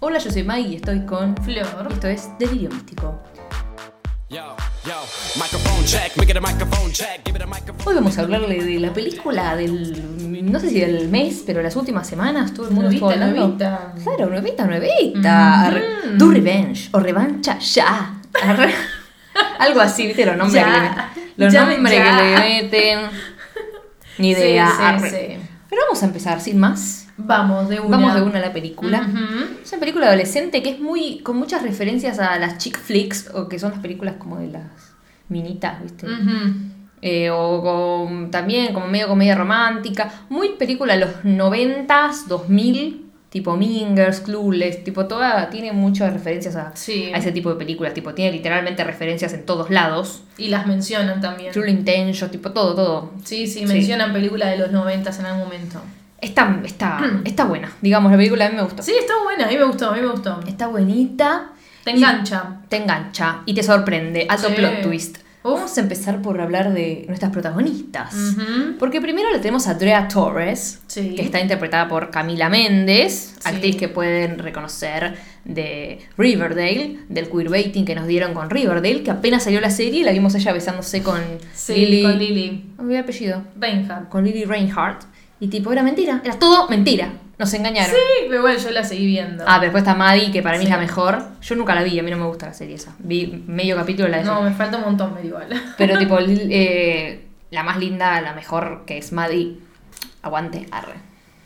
Hola, yo soy Maggie y estoy con Flor. Esto es Delirio Místico. Hoy vamos a hablarle de la película del. No sé si del mes, pero las últimas semanas todo el mundo estuvo Nuevita, hablando. nuevita. Claro, nuevita, nuevita. Arre. Do Revenge o Revancha ya. Arre. Algo así, ¿viste? Los nombres, Ya. que le, meten. los Ya, nombres ya. que le meten. Ni idea. Sí, sí, arre. sí. Pero vamos a empezar sin más. Vamos de una. Vamos de una a la película. Es una película adolescente que es muy. con muchas referencias a las chick flicks, o que son las películas como de las minitas, ¿viste? Eh, o con- también como medio comedia romántica. Muy película de los 90s, 2000, tipo Mingers, Clueless, tipo toda. tiene muchas referencias a, Sí. a ese tipo de películas. Tipo, tiene literalmente referencias en todos lados. Y las mencionan también. True Intention, tipo todo, todo. Sí, sí, Sí. mencionan películas de los noventas en algún momento. Está, está, está buena, digamos, la película a mí me gustó. Sí, está buena, a mí me gustó, a mí me gustó. Está buenita. Te engancha. te engancha y te sorprende. Alto Sí. plot twist. Uf. Vamos a empezar por hablar de nuestras protagonistas. Porque primero le tenemos a Drea Torres, Sí. que está interpretada por Camila Méndez, Sí. actriz que pueden reconocer de Riverdale, del queerbaiting que nos dieron con Riverdale, que apenas salió la serie y la vimos ella besándose con Sí, Lily. con Lily. Apellido. Reinhardt. Con Lily Reinhardt. Y tipo, era mentira. Era todo mentira. Nos engañaron. Sí, pero igual yo la seguí viendo. Ah, pero después está Maddie, que para mí Sí. es la mejor. Yo nunca la vi, a mí no me gusta la serie esa. Vi medio capítulo de la de no, me falta un montón ver igual. Pero tipo, eh, la más linda, la mejor, que es Maddie. Aguante, arre.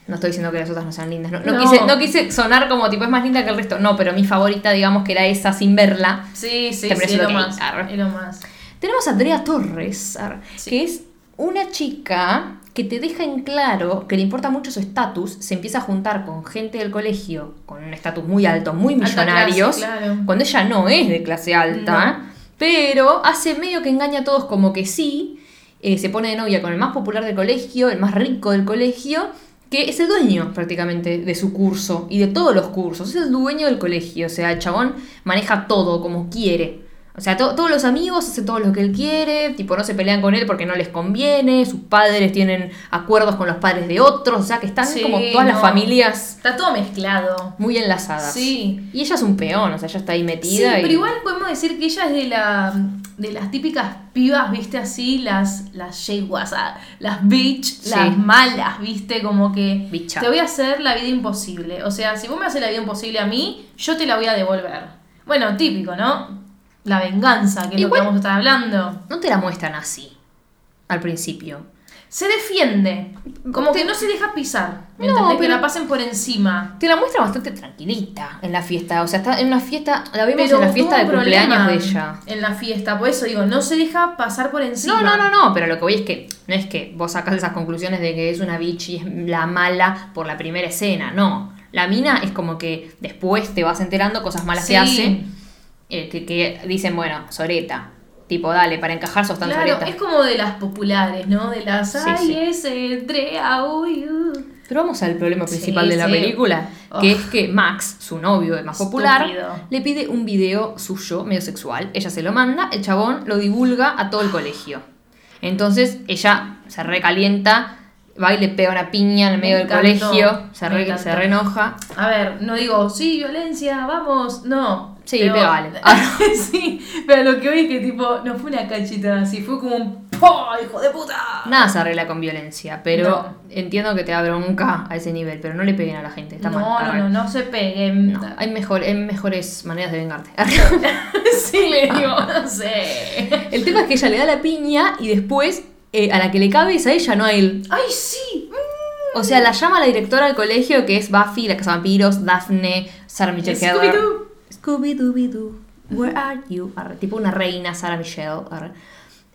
No estoy diciendo que las otras no sean lindas. No, no No. Quise, no quise sonar como tipo es más linda que el resto. No, pero mi favorita, digamos que era esa sin verla. Sí, sí, Te sí, es lo que más. Es lo más. Tenemos a Andrea Torres, arre, Sí. que es una chica que te deja en claro que le importa mucho su estatus. Se empieza a juntar con gente del colegio con un estatus muy alto, muy millonarios. clase, claro. Cuando ella no es de clase alta. Pero hace medio que engaña a todos como que sí. eh, se pone de novia con el más popular del colegio, el más rico del colegio, que es el dueño prácticamente de su curso y de todos los cursos. Es el dueño del colegio. O sea, el chabón maneja todo como quiere. O sea, to- todos los amigos hacen todo lo que él quiere, tipo no se pelean con él porque no les conviene, sus padres tienen acuerdos con los padres de otros, o sea que están Sí, como todas las familias Está todo mezclado. muy enlazadas. Sí. Y ella es un peón, o sea, ella está ahí Sí, metida. y- pero igual podemos decir que ella es de la de las típicas pibas, viste, así, las, las yeguas, las bitch, Sí. las malas, viste, como que Bicha. te voy a hacer la vida imposible. O sea, si vos me haces la vida imposible a mí, yo te la voy a devolver. Bueno, típico, ¿no? La venganza, que es lo Igual- que vamos a estar hablando. No te la muestran así al principio. Se defiende, como Te- que no se deja pisar, ¿me No, entendés? pero- Que la pasen por encima. Te la muestra bastante tranquilita en la fiesta. O sea, está en una fiesta. La vimos Pero en la fiesta de cumpleaños de ella. En la fiesta, por eso digo, no se deja pasar por encima. No, no, no, no, pero lo que voy es que no es que vos sacas esas conclusiones de que es una bitch y es la mala por la primera escena, no. La mina es como que después te vas enterando cosas malas que Sí. hace, eh, que, que dicen, bueno, Soreta. Tipo, dale, para encajar sos tan Claro, Soreta. es como de las populares, ¿no? De las, Sí, ay, sí. Drea, uy, uh". Pero vamos al problema Sí, principal de la película, Oh. que es que Max, su novio, el más popular, Estúpido. le pide un video suyo, medio sexual. Ella se lo manda, el chabón lo divulga a todo el colegio. Entonces ella se recalienta, va y le pega una piña en el medio Me del encantó, colegio, se, re, se reenoja. A ver, no digo, sí, violencia, vamos, no. Sí, Pero- pegale. sí, pero lo que oí es que tipo, no fue una cachita así, fue como un ¡po! hijo de puta! Nada se arregla con violencia, pero No. entiendo que te da bronca a ese nivel, pero no le peguen a la gente, está no, mal. no, no, no se peguen. No, hay, mejor, hay mejores maneras de vengarte. sí, le digo, no sé. El tema es que ella le da la piña y después eh, a la que le cabe es a ella, no a él. ¡Ay, sí! mm. O sea, la llama la directora del colegio, que es Buffy, la casa vampiros, Daphne, Sarah Michelle Gellar. Scooby-Dooby-Doo, where are you? Arre, tipo una reina, Sarah Michelle. arre.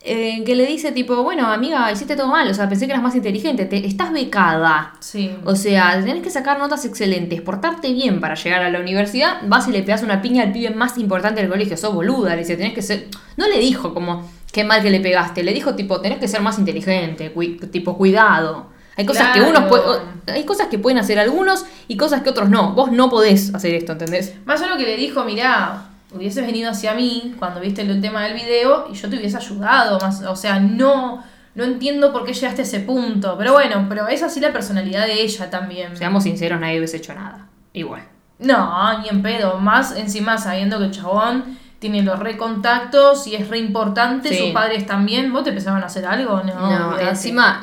Eh, que le dice tipo, bueno, amiga, hiciste todo mal, o sea, pensé que eras más inteligente, te, estás becada. Sí. O sea, tenés que sacar notas excelentes, portarte bien para llegar a la universidad, vas y le pegas una piña al pibe más importante del colegio, sos boluda, le dice, tenés que ser... No le dijo como, qué mal que le pegaste, le dijo tipo, tenés que ser más inteligente, tipo, cuidado. Hay cosas que Claro. uno puede, hay cosas que pueden hacer algunos y cosas que otros no. Vos no podés hacer esto, ¿entendés? Más allá lo que le dijo, mirá, hubieses venido hacia mí cuando viste el tema del video y yo te hubiese ayudado. Más, o sea, no, no entiendo por qué llegaste a ese punto. Pero bueno, pero es así la personalidad de ella también. Seamos sinceros, nadie hubiese hecho nada. Igual. No, ni en pedo. Más encima sabiendo que el chabón tiene los recontactos y es re importante, Sí. sus padres también. ¿Vos te pensaban hacer algo? No, encima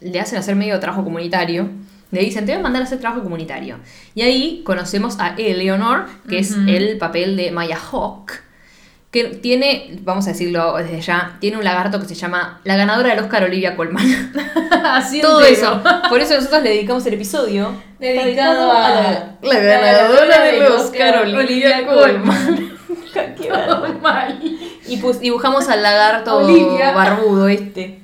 le hacen hacer medio trabajo comunitario. Le dicen, te voy a mandar a hacer trabajo comunitario. Y ahí conocemos a Eleanor, que es el papel de Maya Hawk, que tiene, vamos a decirlo desde ya, tiene un lagarto que se llama la ganadora del Oscar Olivia Colman. Así Todo entero. eso. Por eso nosotros le dedicamos el episodio Dedicado a la, la ganadora del Oscar Olivia Colman. Qué bárbaro. Mal. Y pus- dibujamos al lagarto Olivia. barbudo este.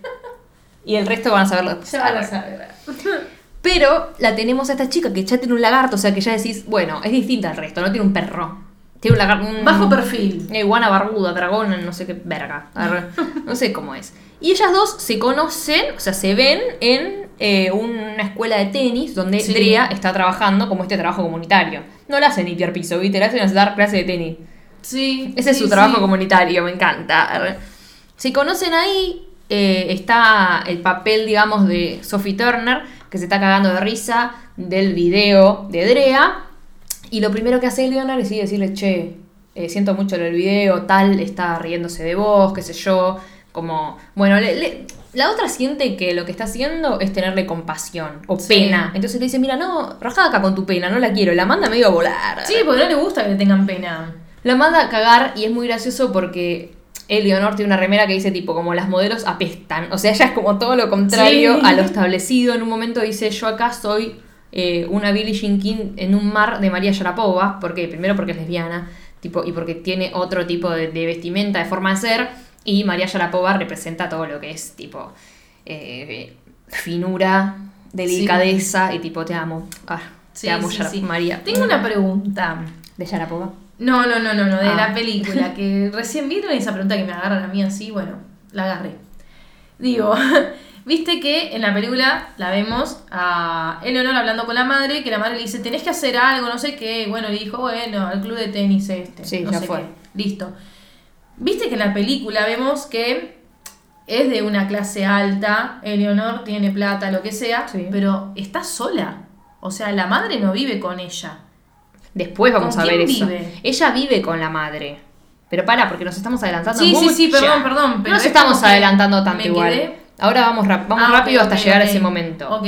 Y el resto van a saberlo después. Ya van a saber. Pero la tenemos a esta chica que ya tiene un lagarto, o sea que ya decís, bueno, es distinta al resto, no tiene un perro. Tiene un lagarto. Un, Bajo perfil. Una iguana barbuda, dragón, no sé qué verga. No sé cómo es. Y ellas dos se conocen, o sea, se ven en eh, una escuela de tenis donde Sí. Drea está trabajando como este trabajo comunitario. No la hacen limpiar piso, ¿viste? La hacen dar clase de tenis. Sí. Ese es su trabajo sí. comunitario, me encanta. Se conocen ahí, eh, está el papel, digamos, de Sophie Turner, que se está cagando de risa del video de Drea. Y lo primero que hace Leonard es decirle, che, eh, siento mucho lo del video, tal, está riéndose de vos, qué sé yo. Como, bueno, le- le- la otra siente que lo que está haciendo es tenerle compasión o Sí. pena. Entonces le dice, mira, no, rajá acá con tu pena, no la quiero. La manda medio a volar. Sí, porque no le gusta que le tengan pena. La manda a cagar y es muy gracioso porque Eleonor tiene una remera que dice tipo como las modelos apestan. O sea, ella es como todo lo contrario Sí. a lo establecido. En un momento dice yo acá soy eh, una Billie Jean King en un mar de María Sharapova. ¿Por qué? Primero porque es lesbiana tipo, y porque tiene otro tipo de, de vestimenta, de forma de ser. Y María Sharapova representa todo lo que es tipo eh, finura, delicadeza y tipo te amo. Ah, Sí, te amo, sí, sí. María. Tengo una pregunta. ¿De Sharapova? No, no, no, no, no, de Ah. la película, que recién vieron esa pregunta que me agarran a mí así, bueno, la agarré. Digo, viste que en la película la vemos a Eleonor hablando con la madre, que la madre le dice, tenés que hacer algo, no sé qué, bueno, le dijo, bueno, al club de tenis este, Sí, no ya sé fue. qué, listo. Viste que en la película vemos que es de una clase alta, Eleonor tiene plata, lo que sea, Sí. pero está sola. O sea, la madre no vive con ella. Después vamos ¿Con a ver quién eso. vive? Ella vive con la madre. Pero para, porque nos estamos adelantando Sí, sí, mucho. sí, perdón, perdón, pero no nos es estamos como que adelantando tanto me igual. quedé- Ahora vamos, rap- vamos Ah, rápido ok, hasta ok, llegar ok. a ese momento. Ok.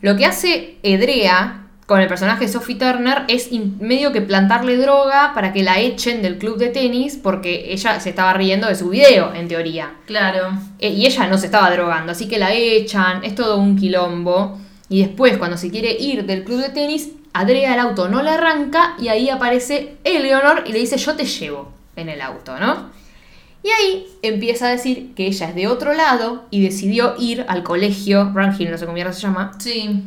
Lo que hace Edrea con el personaje de Sophie Turner es in- medio que plantarle droga para que la echen del club de tenis porque ella se estaba riendo de su video, en teoría. Claro. Eh, y ella no se estaba drogando, así que la echan, es todo un quilombo. Y después, cuando se quiere ir del club de tenis, Adrea el auto no la arranca y ahí aparece Eleonor y le dice yo te llevo en el auto, ¿no? Y ahí empieza a decir que ella es de otro lado y decidió ir al colegio, Rangel, no sé cómo se llama, Sí.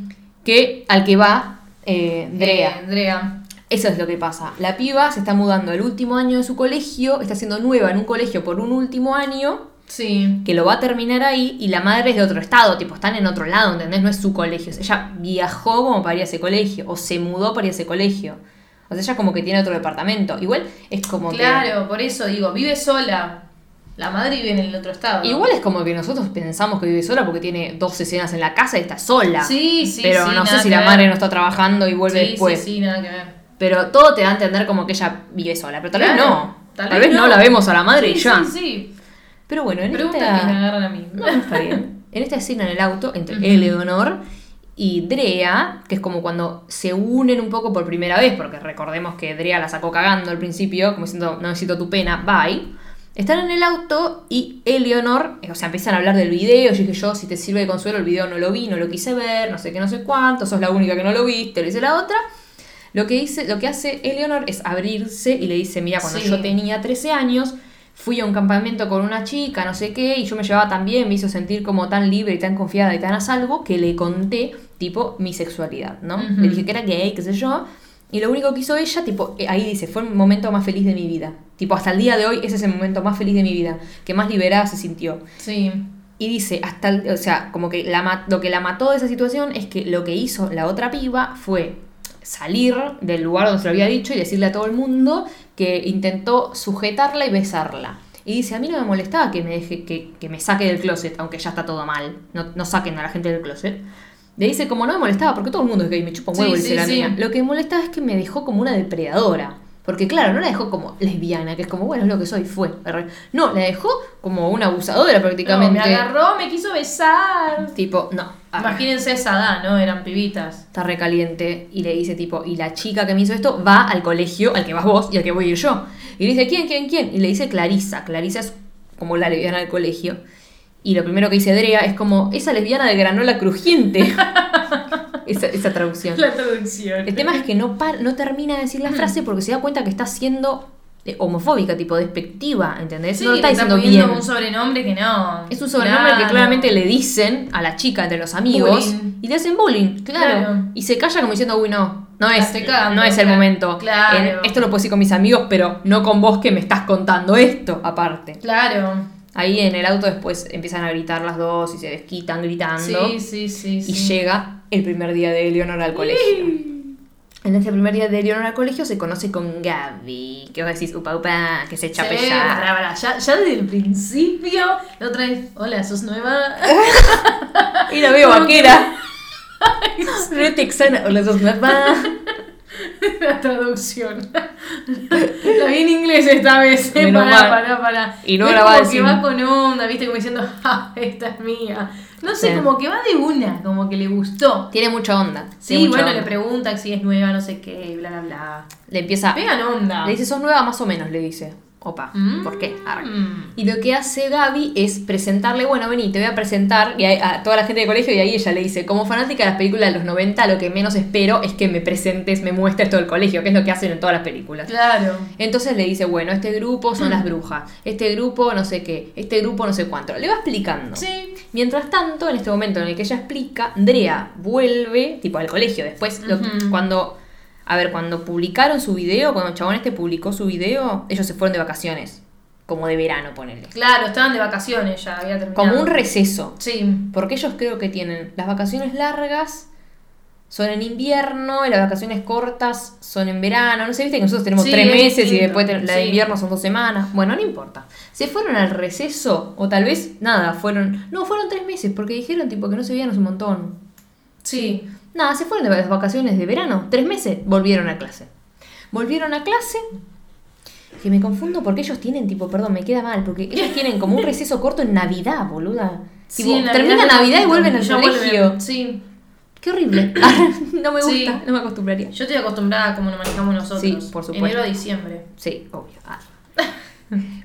que al que va eh, Drea. Eh, Drea. Eso es lo que pasa. La piba se está mudando el último año de su colegio, está siendo nueva en un colegio por un último año Sí. que lo va a terminar ahí y la madre es de otro estado, tipo, están en otro lado, ¿entendés? No es su colegio. Ella viajó como para ir a ese colegio o se mudó para ir a ese colegio. O sea, ella como que tiene otro departamento. Igual es como Claro, por eso digo, vive sola. La madre vive en el otro estado. que... Igual es como que nosotros pensamos que vive sola porque tiene dos escenas en la casa y está sola. Sí, sí, Pero sí, no sé si que la ver. madre no está trabajando y vuelve Sí, después. Sí, sí, nada que ver. Pero todo te da a entender como que ella vive sola. Pero tal vez Claro, no. Tal, vez, no. la vemos a la madre sí, y ya. Sí, sí. Pero bueno, en Preguntas esta... que me agarran a mí. No, está bien. En esta escena en el auto, entre Ujú. Eleonor y Drea, que es como cuando se unen un poco por primera vez, porque recordemos que Drea la sacó cagando al principio, como diciendo, no necesito tu pena, bye. Están en el auto y Eleonor, eh, o sea, empiezan a hablar del video. Yo dije, yo, si te sirve de consuelo, el video no lo vi, no lo quise ver, no sé qué, no sé cuánto, sos la única que no lo viste, lo dice la otra. Lo que, dice, lo que hace Eleonor es abrirse y le dice, mira, cuando Sí. yo tenía 13 años, fui a un campamento con una chica, no sé qué, y yo me llevaba tan bien, me hizo sentir como tan libre y tan confiada y tan a salvo que le conté, tipo, mi sexualidad, ¿no? Le dije que era gay, qué sé yo, y lo único que hizo ella, tipo, eh, ahí dice, fue el momento más feliz de mi vida. Tipo, hasta el día de hoy ese es el momento más feliz de mi vida, que más liberada se sintió. Sí. Y dice, hasta, el- o sea, como que la, lo que la mató de esa situación es que lo que hizo la otra piba fue salir del lugar donde se lo había dicho y decirle a todo el mundo que intentó sujetarla y besarla. Y dice, a mí no me molestaba que me, deje, que, que me saque del closet, aunque ya está todo mal. No, no saquen a la gente del closet. Le dice como no me molestaba, porque todo el mundo es gay, me chupa un Sí, huevo, dice sí, la sí. mina. Lo que me molestaba es que me dejó como una depredadora. Porque claro, no la dejó como lesbiana, que es como, bueno, es lo que soy, fue. No, la dejó como una abusadora No, prácticamente. me agarró, me quiso besar. Tipo, no. Arre. Imagínense esa edad, ¿no? Eran pibitas. Está recaliente y le dice tipo, y la chica que me hizo esto va al colegio al que vas vos y al que voy a ir yo. Y le dice, ¿quién, quién, quién? Y le dice Clarisa. Clarisa es como la lesbiana del colegio. Y lo primero que dice Drea es como, esa lesbiana de granola crujiente. esa, esa traducción. La traducción. El tema es que no, par- no termina de decir la frase porque se da cuenta que está siendo homofóbica, tipo despectiva, ¿entendés? Sí, no lo está le diciendo poniendo bien. un sobrenombre que no. Es un sobrenombre que claramente le dicen a la chica entre los amigos Bullying. y le hacen bullying, claro. Claro. Y se calla como diciendo, uy, no, no es, cagando, no es el claro. momento. Claro. En- esto lo puedo decir con mis amigos, pero no con vos que me estás contando esto, aparte. Claro. Ahí en el auto después empiezan a gritar las dos y se desquitan gritando. Sí, sí, sí. y sí. llega el primer día de Eleonor al colegio. En ese primer día de Eleonor al colegio se conoce con Gaby, que vos decís, upa, upa, que se echa Sí, Ya, ya desde el principio, la otra vez, hola, ¿sos nueva? Y la veo vaquera. Re texana. Hola, sos nueva. la traducción. la vi en inglés esta vez. eh, Menos Pará, pará, pará. Y no grabada como que va con onda, viste, como diciendo, esta es mía. No sé, Sí. como que va de una, como que le gustó. Tiene mucha onda. Sí, mucha bueno, le preguntan si es nueva, no sé qué, bla, bla, bla. Le empieza. Pegan onda. Le dice, sos nueva más o menos, le dice. Opa, Mm. ¿por qué? Arre. Mm. Y lo que hace Gaby es presentarle, bueno, vení, te voy a presentar y a, a toda la gente del colegio y ahí ella le dice, como fanática de las películas de los 90, lo que menos espero es que me presentes, me muestres todo el colegio, que es lo que hacen en todas las películas. Claro. Entonces le dice, bueno, este grupo son las brujas, este grupo no sé qué, este grupo no sé cuánto. Le va explicando. Sí. Mientras tanto, en este momento en el que ella explica, Andrea vuelve, tipo al colegio. Después, lo- cuando, a ver, cuando publicaron su video, cuando el chabón este publicó su video, ellos se fueron de vacaciones. Como de verano, ponele. Claro, estaban de vacaciones ya, había terminado. Como un receso. Sí. Porque ellos creo que tienen las vacaciones largas son en invierno y las vacaciones cortas son en verano. No sé, viste que nosotros tenemos Sí, tres es meses y después la de sí. invierno son dos semanas. Bueno, no importa. Se fueron al receso o tal vez nada, fueron... No, fueron tres meses porque dijeron tipo que no se veían hace un montón. Sí. Nada, se fueron de las vacaciones de verano. Tres meses, volvieron a clase. Volvieron a clase. Que me confundo porque ellos tienen, tipo, perdón, me queda mal, porque ellos tienen como un receso corto en Navidad, boluda. Sí, Tipo, termina Navidad y vuelven al colegio. vuelven, Sí. Qué horrible. no me gusta, Sí. no me acostumbraría. Yo estoy acostumbrada a cómo nos manejamos nosotros. Sí, por supuesto. Enero a diciembre. Sí, obvio. Ah.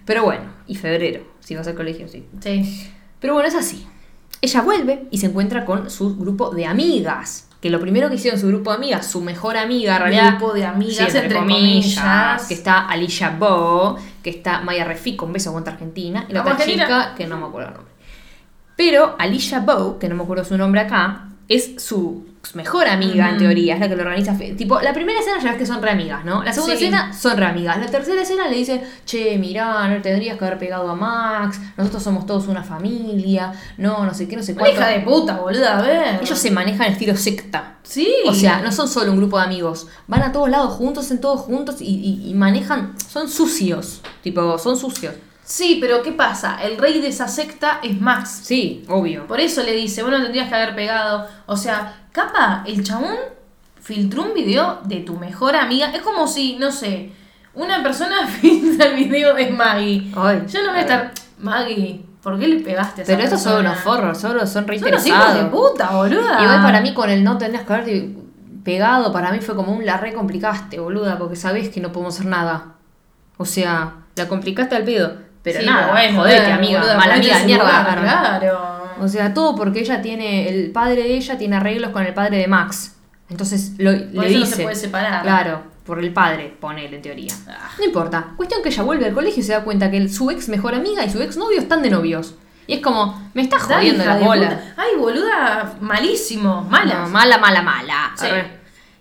Pero bueno, y febrero, si vas al colegio, sí. Sí. Pero bueno, es así. Ella vuelve y se encuentra con su grupo de amigas. Que lo primero que hicieron su grupo de amigas, su mejor amiga, en realidad. Grupo de amigas, Sí, entre comillas. Que está Alicia Bo, que está Maya Refico, un beso aguanta Argentina. Y la otra Argentina. chica, que no me acuerdo el nombre. Pero Alicia Bow, que no me acuerdo su nombre acá, es su mejor amiga en teoría, es la que lo organiza. Tipo, la primera escena ya ves que son re amigas, ¿no? La segunda Sí. escena son re amigas. La tercera escena le dice, che, mirá, no tendrías que haber pegado a Max, nosotros somos todos una familia, no, no sé qué, no sé cuánto. hija de puta, boluda, a ver. Ellos se manejan estilo secta. Sí. O sea, no son solo un grupo de amigos. Van a todos lados juntos, en todos juntos y, y- y manejan. Son sucios. Tipo, son sucios. Sí, pero ¿qué pasa? El rey de esa secta es Max. Sí, obvio. Por eso le dice, bueno, tendrías que haber pegado. O sea, capa, el chabón filtró un video de tu mejor amiga. Es como si, no sé, una persona filtra el video de Maggie. Ay, Yo no voy a estar, Maggie, ¿por qué le pegaste a esa Pero estos son persona? unos forros, solo son re Son unos hijos interesados. de puta, boluda. Igual para mí con el no tendrías que haberte pegado, para mí fue como un la re complicaste, boluda, porque sabés que no podemos hacer nada. O sea, la complicaste al pedo. Pero Sí, nada, bueno, jodete, amiga, boluda, mala amiga, su mierda. Claro. O sea, todo porque ella tiene, el padre de ella tiene arreglos con el padre de Max. Entonces lo, Por le eso no dice. se puede separar. Claro, por el padre, ponele en teoría. Ah. No importa. Cuestión que ella vuelve al colegio y se da cuenta que el- su ex mejor amiga y su ex novio están de novios. Y es como, me está Dale, jodiendo la de bola. Ay, boluda, malísimo, mala. No, mala, mala, mala. Sí.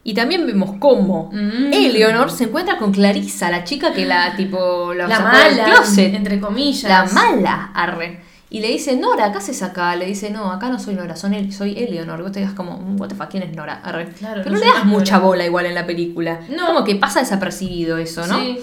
Y también vemos cómo Mm. Eleonor se encuentra con Clarisa, la chica que la tipo la, la sacó del mala, closet. entre comillas. La mala, arre. Y le dice, Nora, ¿qué haces acá? Le dice, no, acá no soy Nora, son el- soy Eleonor. Y vos te digas como, "Mm, what the fuck, ¿quién es Nora? Arre. Claro, Pero no le das mucha Nora. bola igual en la película. No. Como que pasa desapercibido eso, ¿no? Sí.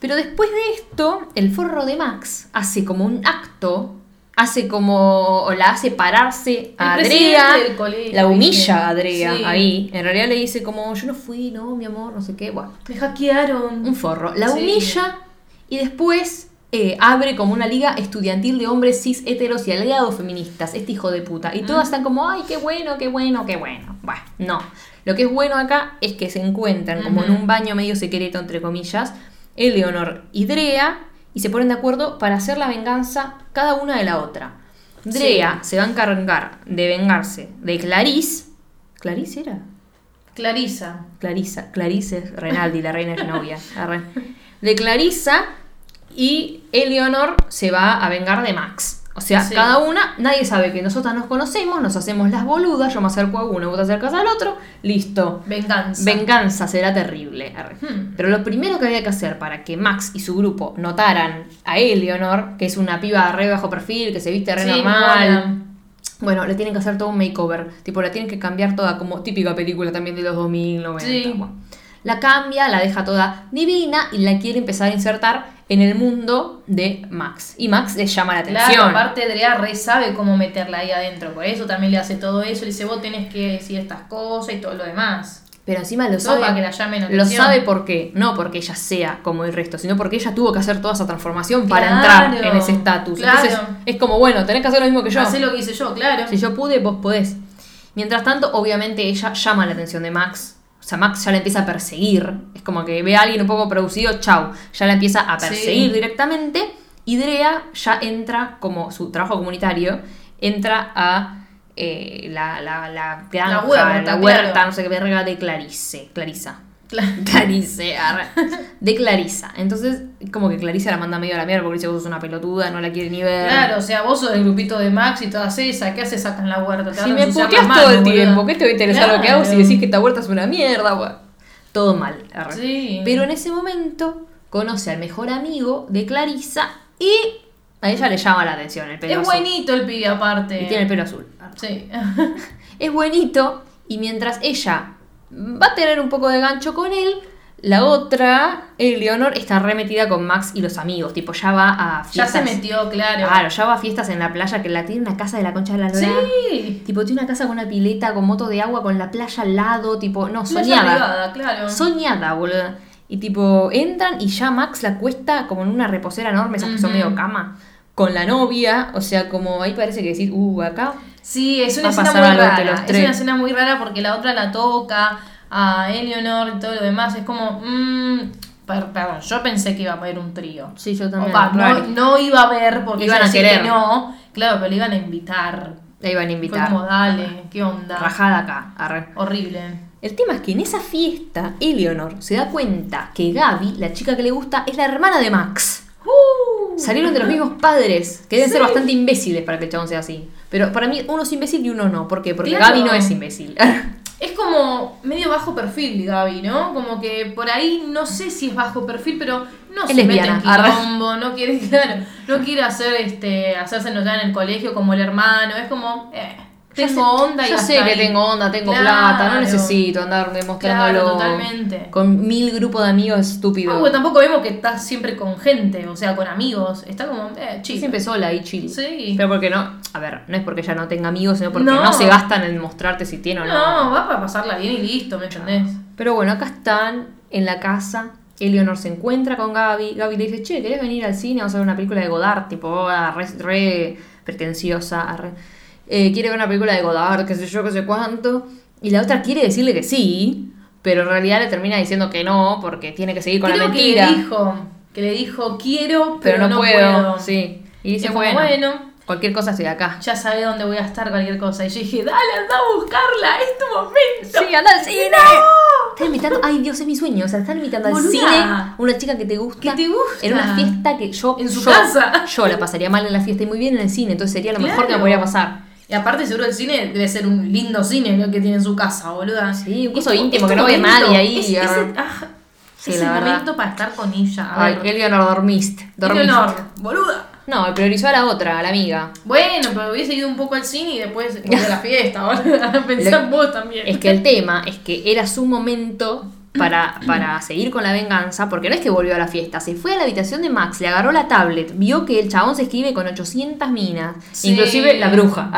Pero después de esto, el forro de Max hace como un acto hace como, o la hace pararse a El Adrea, colegio, la humilla a Adrea Sí. ahí. En realidad le dice como, yo no fui, no, mi amor, no sé qué, bueno, Me hackearon. un forro. La Sí. humilla y después eh, abre como una liga estudiantil de hombres cis heteros y aliados feministas, este hijo de puta. Y todas están como, ay, qué bueno, qué bueno, qué bueno. Bueno, no. Lo que es bueno acá es que se encuentran como en un baño medio secreto, entre comillas, Eleonor y Drea, y se ponen de acuerdo para hacer la venganza cada una de la otra. Drea se va a encargar de vengarse de Clarice. ¿Clarice era? Clarisa. Clarisa, Clarice Renaldi, la reina Genovia. Arre. De Clarisa y Eleonor se va a vengar de Max. O sea, Sí. cada una, nadie sabe que nosotras nos conocemos, nos hacemos las boludas, yo me acerco a uno, vos te acercas al otro, listo. Venganza. Venganza será terrible. Hmm. Pero lo primero que había que hacer para que Max y su grupo notaran a Eleonor, que es una piba re bajo perfil, que se viste re Sí, normal, bueno, le tienen que hacer todo un makeover. Tipo, la tienen que cambiar toda como típica película también de los 2090. Sí. Bueno, la cambia, la deja toda divina y la quiere empezar a insertar en el mundo de Max. Y Max le llama la atención. Claro, aparte Drea re sabe cómo meterla ahí adentro, por eso también le hace todo eso, le dice vos tenés que decir estas cosas y todo lo demás. Pero encima lo sabe. para que la llamen la lo sabe por qué. No porque ella sea como el resto, sino porque ella tuvo que hacer toda esa transformación para Claro, entrar en ese estatus. claro. Entonces es como, bueno, tenés que hacer lo mismo que yo. Hacé lo que hice yo, claro. Si yo pude, vos podés. Mientras tanto, obviamente ella llama la atención de Max. O sea, Max ya la empieza a perseguir. Es como que ve a alguien un poco producido, chau. Ya la empieza a perseguir Sí. directamente. Y Drea ya entra, como su trabajo comunitario, entra a eh, la, la, la granja, la huerta, huerta, claro. no sé qué verga de Clarice. Clarisa. Clarice, de Clarisa. Entonces, como que Clarisa la manda medio a la mierda porque dice vos sos una peluda, no la quiere ni ver. Claro, o sea, vos sos del grupito de Max y todas esas, ¿qué haces acá en la huerta? Te Si me puteas todo el manos, tiempo. ¿qué te va a interesar lo que hago si decís que esta huerta es una mierda? Todo mal. Sí. Pero en ese momento conoce al mejor amigo de Clarisa y a ella le llama la atención el pelo Es azul. buenito el pibe aparte. Y tiene el pelo azul. Sí. Es buenito y mientras ella va a tener un poco de gancho con él, la otra, Eleonor, está remetida con Max y los amigos. Tipo, ya va a ya fiestas. se metió, claro. Claro, ya va a fiestas en la playa, que la tiene una casa de la concha de la lora. Sí. Tipo, tiene una casa con una pileta, con moto de agua, con la playa al lado, tipo, no, soñada. privada, claro. Soñada, boludo. Y tipo, entran y ya Max la cuesta como en una reposera enorme, esas que son medio cama, con la novia. O sea, como ahí parece que decís, uh, acá. Sí, es una escena muy rara. los Es una escena muy rara porque la otra la toca a Eleanor y todo lo demás. Es como, mmm, per- perdón, yo pensé que iba a haber un trío. Sí, yo también. Opa, no, no iba a haber porque Iban a querer. que no. Claro, pero le iban a invitar. La iban a Fue invitar. como, dale, qué onda. Rajada acá, arre. Horrible. El tema es que en esa fiesta, Eleonor se da cuenta que Gaby, la chica que le gusta, es la hermana de Max. Salieron de los mismos padres, que deben ser bastante imbéciles para que el chabón sea así. Pero para mí uno es imbécil y uno no. ¿Por qué? Porque Claro. Gaby no es imbécil. Es como medio bajo perfil, Gaby, ¿no? Como que por ahí no sé si es bajo perfil, pero no Es se mete lesbiana, en arre. quilombo, no quiere, claro, no quiere hacer este, hacerse notar en el colegio como el hermano, es como, eh, tengo sé- onda y Yo sé que ahí. tengo onda, tengo Claro. plata, no necesito andar demostrándolo Claro, totalmente. con mil grupos de amigos estúpidos. Porque tampoco vemos que está siempre con gente, o sea, con amigos. Está como, eh, chill. siempre sola y chill. Sí. Pero porque no, a ver, no es porque ella no tenga amigos, sino porque no, No. se gastan en mostrarte si tiene o no. No, va para pasarla bien y listo, ¿me entendés? Pero bueno, acá están en la casa. Eleonor se encuentra con Gaby. Gaby le dice, che, ¿querés venir al cine? Vamos a ver una película de Godard, tipo, ah, re, re pretenciosa. ah, re- eh, quiere ver una película de Godard, qué sé yo, qué sé cuánto. Y la otra quiere decirle que sí, pero en realidad le termina diciendo que no, porque tiene que seguir con Creo la que mentira. le dijo, que le dijo, quiero, pero, pero, no, puedo. Sí. Y dice, bueno, bueno. cualquier cosa estoy acá. ya sabe dónde voy a estar, cualquier cosa. Y yo dije, dale, anda a buscarla, es tu momento. Sí, anda al cine. Están invitando, ay Dios, es mi sueño. O sea, están invitando al cine una chica que te gusta. Que te gusta. En una fiesta que yo. En su yo- casa. Yo la pasaría mal en la fiesta y muy bien en el cine. Entonces sería lo mejor que me podría pasar. Y aparte seguro el cine debe ser un lindo cine lo que tiene en su casa, boluda. Sí, un coso íntimo que no ve nadie ahí. Es, es ah. el, Sí, es la el verdad. momento para estar con ella. A Ay, ver. Eleonor, dormiste. dormiste. Eleonor, boluda. No, priorizó a la otra, a la amiga. Bueno, pero hubiese ido un poco al cine y después a la fiesta, boluda. Pensá en vos también. Es que el tema es que era su momento para, para seguir con la venganza, porque no es que volvió a la fiesta, se fue a la habitación de Max, le agarró la tablet, vio que el chabón se escribe con 800 minas, Sí. inclusive la bruja,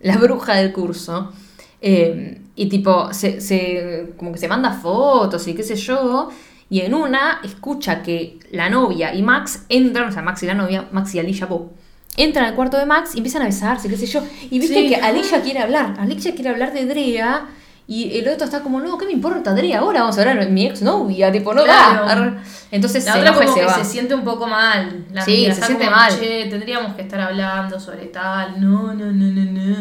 la bruja del curso. Eh, y tipo, se, se- como que se manda fotos y qué sé yo. Y en una escucha que la novia y Max entran, o sea, Max y la novia, Max y Alicia Bo, entran al cuarto de Max y empiezan a besarse, qué sé yo. Y viste Sí. que Alicia quiere hablar, Alicia quiere hablar de Drea. Y el otro está como, no, ¿qué me importa, Drea? Ahora vamos a hablar de mi ex novia, tipo, no Claro. Arre. Entonces La se otra como se que va. se siente un poco mal. La Sí, se siente como, mal. Che, tendríamos que estar hablando sobre tal. No, no, no, no, no.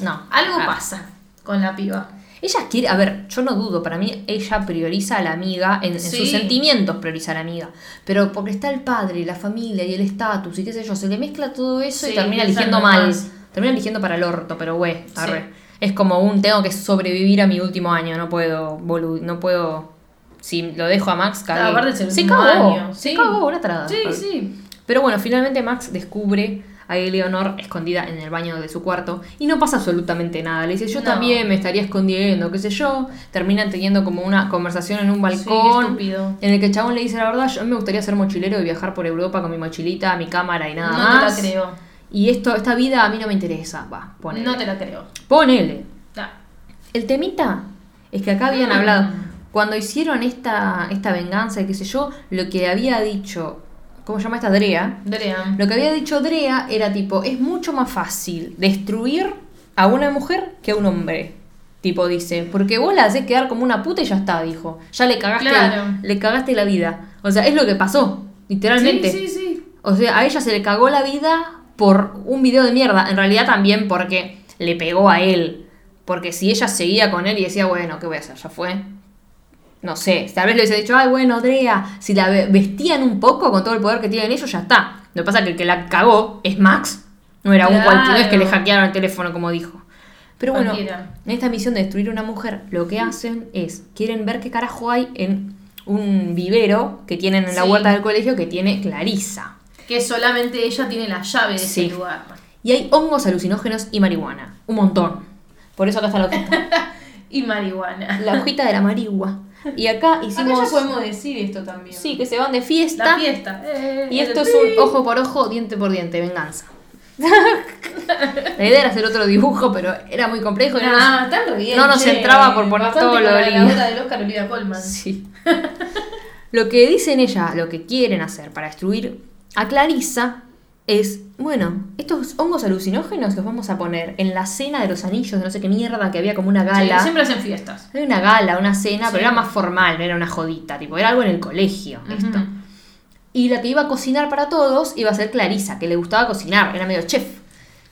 No. Algo Ah. pasa con la piba. Ella quiere, a ver, yo no dudo, para mí ella prioriza a la amiga, en, sus sentimientos prioriza a la amiga, pero porque está el padre, la familia y el estatus y qué sé yo, se le mezcla todo eso y termina eligiendo mal, más. termina eligiendo para el orto, pero güey, Sí. Es como un tengo que sobrevivir a mi último año, no puedo, bolu- no puedo, si lo dejo a Max, cagué. Aparte es el se último cagó, año, se sí. cagó, una tarada. Sí, sí. Pero bueno, finalmente Max descubre a Eleonor escondida en el baño de su cuarto y no pasa absolutamente nada. Le dice, yo No. también me estaría escondiendo, qué sé yo. Terminan teniendo como una conversación en un Sí, balcón estúpido. en el que el chabón le dice, la verdad, yo me gustaría ser mochilero y viajar por Europa con mi mochilita, mi cámara y nada no más. la creo. Y esto, esta vida a mí no me interesa. Va, ponele. No te la creo. Ponele. El temita es que acá habían Mm. hablado, cuando hicieron esta, esta venganza y qué sé yo, lo que había dicho, ¿cómo se llama esta Drea? Drea. Lo que había dicho Drea era tipo, es mucho más fácil destruir a una mujer que a un hombre. Tipo dice, porque vos la haces quedar como una puta y ya está, dijo. Ya le cagaste, Claro. le cagaste la vida. O sea, es lo que pasó, literalmente. Sí, sí, sí. O sea, a ella se le cagó la vida por un video de mierda. En realidad también porque le pegó a él. Porque si ella seguía con él y decía, bueno, ¿qué voy a hacer? Ya fue. No sé, tal vez le hubiese dicho, ay, bueno, Drea, si la ve- vestían un poco con todo el poder que tienen ellos, ya está. Lo que pasa es que el que la cagó es Max. No era un cualquiera, es que le hackearon el teléfono como dijo. Pero bueno, Cualquiera. en esta misión de destruir una mujer, lo que hacen es, quieren ver qué carajo hay en un vivero que tienen en la Sí. huerta del colegio que tiene Clarisa. Que solamente ella tiene la llave de Sí. ese lugar. Y hay hongos alucinógenos y marihuana. Un montón. Por eso acá está la hojita. Y marihuana. La hojita de la marigua. Y acá hicimos... Acá ya podemos decir esto también. Sí, que se van de fiesta. La fiesta. Eh, Y esto es un ojo por ojo, diente por diente, venganza. la idea era hacer otro dibujo, pero era muy complejo. y no nos- Ah, están re bien, no nos entraba por poner todo lo la de Olivia. ganadora del Oscar, Olivia Colman. Sí. lo que dicen ella, lo que quieren hacer para destruir a Clarisa es, bueno, estos hongos alucinógenos los vamos a poner en la cena de los anillos, de no sé qué mierda, que había como una Sí, gala. siempre hacen fiestas. Era una gala, una cena, Sí. pero era más formal, no era una jodita, tipo, era algo en el colegio, esto. Y la que iba a cocinar para todos iba a ser Clarisa, que le gustaba cocinar, era medio chef.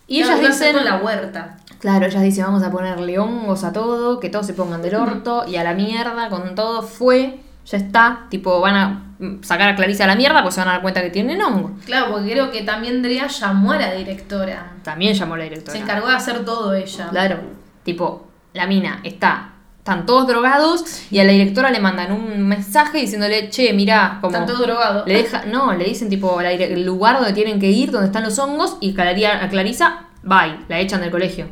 Y Claro, ellas dicen, con la huerta. claro, ellas dicen, vamos a ponerle hongos a todo, que todos se pongan del orto y a la mierda con todo, fue, ya está, tipo, van a sacar a Clarisa a la mierda, pues se van a dar cuenta que tienen hongo. Claro, porque creo que también Drea llamó a la directora. También llamó la directora. Se encargó de hacer todo ella. Claro, tipo, la mina está, están todos drogados y a la directora le mandan un mensaje diciéndole, che, mirá, como... Están todos drogados. Le deja, no, le dicen tipo el lugar donde tienen que ir, donde están los hongos, y a Clarisa, bye, la echan del colegio.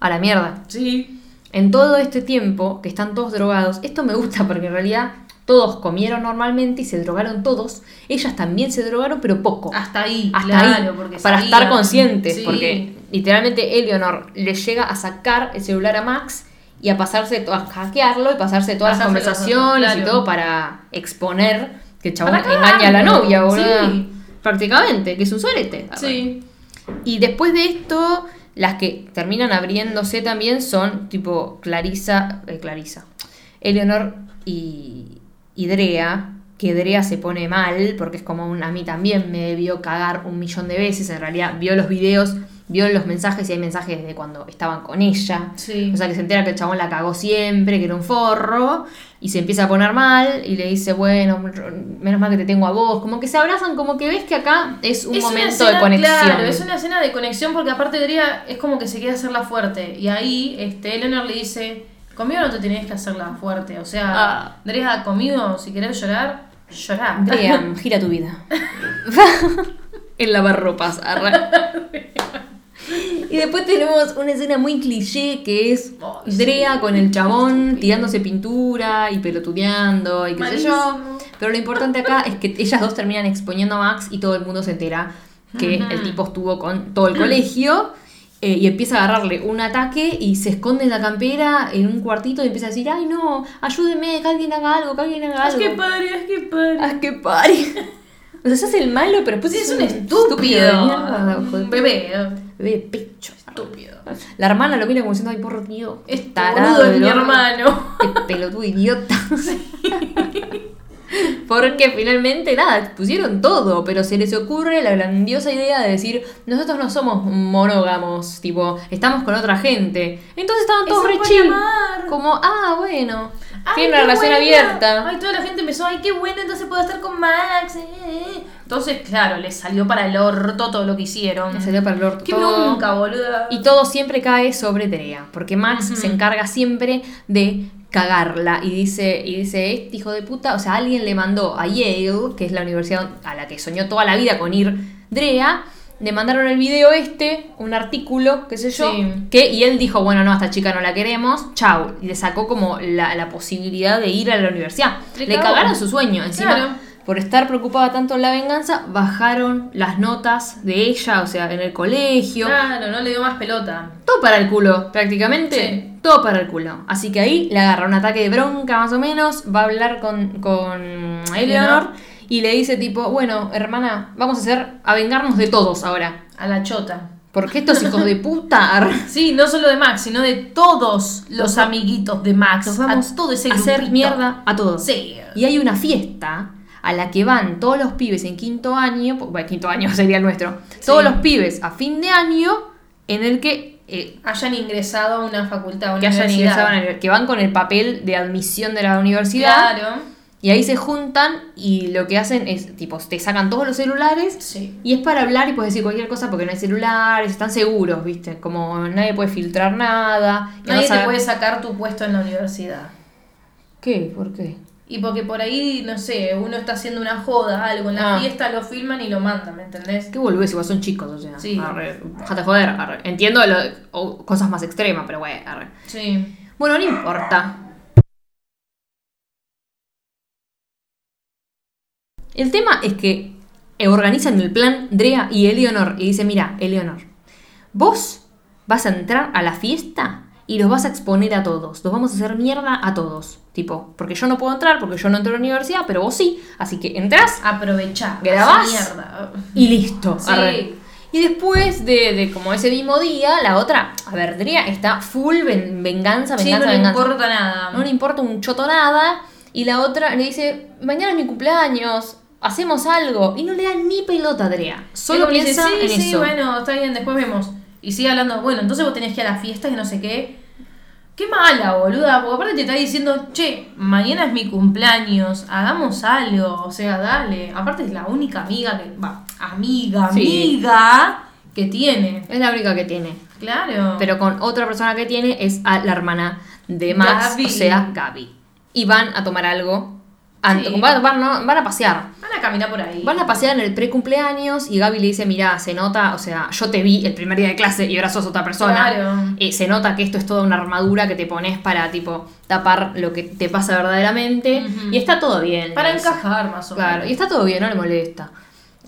A la mierda. Sí. En todo este tiempo que están todos drogados, esto me gusta porque en realidad todos comieron normalmente y se drogaron todos. Ellas también se drogaron, pero poco. Hasta ahí, Hasta claro, ahí, porque para sabían. estar conscientes, Sí. porque literalmente Eleonor le llega a sacar el celular a Max y a pasarse, a hackearlo y pasarse todas las Pasarse conversaciones y todo para exponer que el chabón cagarlo. engaña a la novia, boludo. Sí. Prácticamente, que es un sorete. Sí. Y después de esto, las que terminan abriéndose también son tipo Clarisa, eh, Clarisa, Eleonor y, y Drea, que Drea se pone mal porque es como un, a mí también me vio cagar un millón de veces, en realidad vio los videos, vio los mensajes y hay mensajes de cuando estaban con ella. Sí. O sea que se entera que el chabón la cagó siempre, que era un forro, y se empieza a poner mal y le dice, bueno, menos mal que te tengo a vos. Como que se abrazan, como que ves que acá es un Es momento escena, de conexión. Claro, es una escena de conexión porque aparte Drea es como que se quiere hacerla fuerte. Y ahí este, Eleanor le dice, conmigo no te tenés que hacerla fuerte. O sea, Ah. Drea, conmigo, si querés llorar, llorá. Drea, gira tu vida. El lavarropas. Y después tenemos una escena muy cliché que es sí. Drea con el chabón tirándose pintura y pelotudeando y qué sé yo. Pero lo importante acá es que ellas dos terminan exponiendo a Max y todo el mundo se entera que el tipo estuvo con todo el colegio. Eh, y empieza a agarrarle un ataque y se esconde en la campera en un cuartito y empieza a decir, ay no, ayúdeme, que alguien haga algo, que alguien haga Es algo. que pare, es que pare. ¡Ah, qué pari! O sea, se hace el malo, pero después Sí, es un de estúpido. mierda, Un bebé. Bebé pecho. Estúpido. La hermana lo mira como diciendo, ay, por Dios, Este tarado es mi hermano. Qué pelotudo idiota. Porque finalmente, nada, pusieron todo, pero se les ocurre la grandiosa idea de decir, nosotros no somos monógamos, tipo, estamos con otra gente. Entonces estaban todos re chill. Como, ah, bueno, Ay, tienen una relación buena. abierta. Ay, toda la gente empezó, ay, qué bueno, entonces puedo estar con Max. eh, eh". Entonces, claro, les salió para el orto todo lo que hicieron. Me salió para el orto Qué todo. nunca, boluda. Y todo siempre cae sobre Drea, porque Max se encarga siempre de cagarla y dice, y dice, este hijo de puta, o sea, alguien le mandó a Yale, que es la universidad a la que soñó toda la vida con ir Drea, le mandaron el video este, un artículo, qué sé yo, Sí. que, y él dijo, bueno, no, a esta chica no la queremos, chau, y le sacó como la, la posibilidad de ir a la universidad. Le cagaron su sueño, encima Claro. por estar preocupada tanto en la venganza, bajaron las notas de ella, o sea, en el colegio. Claro, no le dio más pelota. Todo para el culo, prácticamente. Sí. Todo para el culo. Así que ahí le agarra un ataque de bronca más o menos, va a hablar con, con Eleanor y le dice tipo, bueno, hermana, vamos a hacer, a vengarnos de todos ahora. A la chota. Porque estos hijos de puta Sí, no solo de Max, sino de todos los amiguitos de Max. nos vamos a todo ese a hacer mierda a todos. Sí. Y hay una fiesta a la que van todos los pibes en quinto año, bueno, quinto año sería el nuestro, todos los pibes a fin de año en el que... eh, Hayan ingresado a una facultad, a una que hayan ingresado en el- que van con el papel de admisión de la universidad Claro. y ahí se juntan y lo que hacen es tipo te sacan todos los celulares Sí. y es para hablar y puedes decir cualquier cosa porque no hay celulares están seguros viste como nadie puede filtrar nada Nadie no te puede sacar tu puesto en la universidad. qué por qué Y porque por ahí, no sé, uno está haciendo una joda, algo en la Ah. fiesta, lo filman y lo mandan, ¿me entendés? qué volvés igual son chicos o sea Sí. arre, déjate joder arre. entiendo lo- o cosas más extremas pero bueno arre. Sí. bueno no importa El tema es que organizan el plan Drea y Eleonor y dice, mira, Eleonor, vos vas a entrar a la fiesta y los vas a exponer a todos, los vamos a hacer mierda a todos, tipo, porque yo no puedo entrar, porque yo no entro a la universidad, pero vos sí, así que entras Aprovechá. Grabás. mierda. y listo. Sí. Y después de, de como ese mismo día, la otra, a ver, Drea está full ven- venganza, Sí, venganza, no le venganza. importa nada. No le importa un choto nada. Y la otra le dice, mañana es mi cumpleaños, hacemos algo. Y no le da ni pelota a Drea. Solo Solo dice, piensa sí, en sí, eso. bueno, está bien, después vemos. Y sigue hablando, bueno, entonces vos tenés que ir a la fiesta, que no sé qué. Qué mala, boluda, porque aparte te está diciendo, che, mañana es mi cumpleaños, hagamos algo, o sea, dale. Aparte es la única amiga que, va, amiga, Sí. amiga que tiene. Es la única que tiene. Claro. Pero con otra persona que tiene es a la hermana de Max, Gaby. o sea, Gaby. Y van a tomar algo. Sí. Van, van- no, van a pasear. Van a caminar por ahí. Van a pasear en el pre-cumpleaños y Gaby le dice, mira, se nota, o sea, yo te vi el primer día de clase y ahora sos otra persona. Claro. Eh, se nota que esto es toda una armadura que te pones para, tipo, tapar lo que te pasa verdaderamente. Y está todo bien. Para encajar más o menos. Claro, y está todo bien, no le molesta.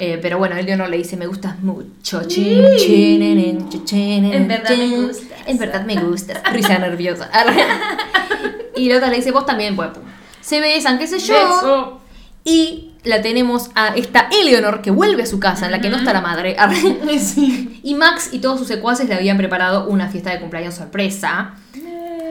Eh, pero bueno, Eleonor le dice, me gustas mucho. Chin, chin, en, en, chin, En verdad me gustas. En verdad me gustas. Risa nerviosa. y la otra le dice, vos también, pues. pum. Se besan, qué sé yo. Beso. Y la tenemos a esta Eleonor que vuelve a su casa, en la que no está la madre. Sí. Y Max y todos sus secuaces le habían preparado una fiesta de cumpleaños sorpresa,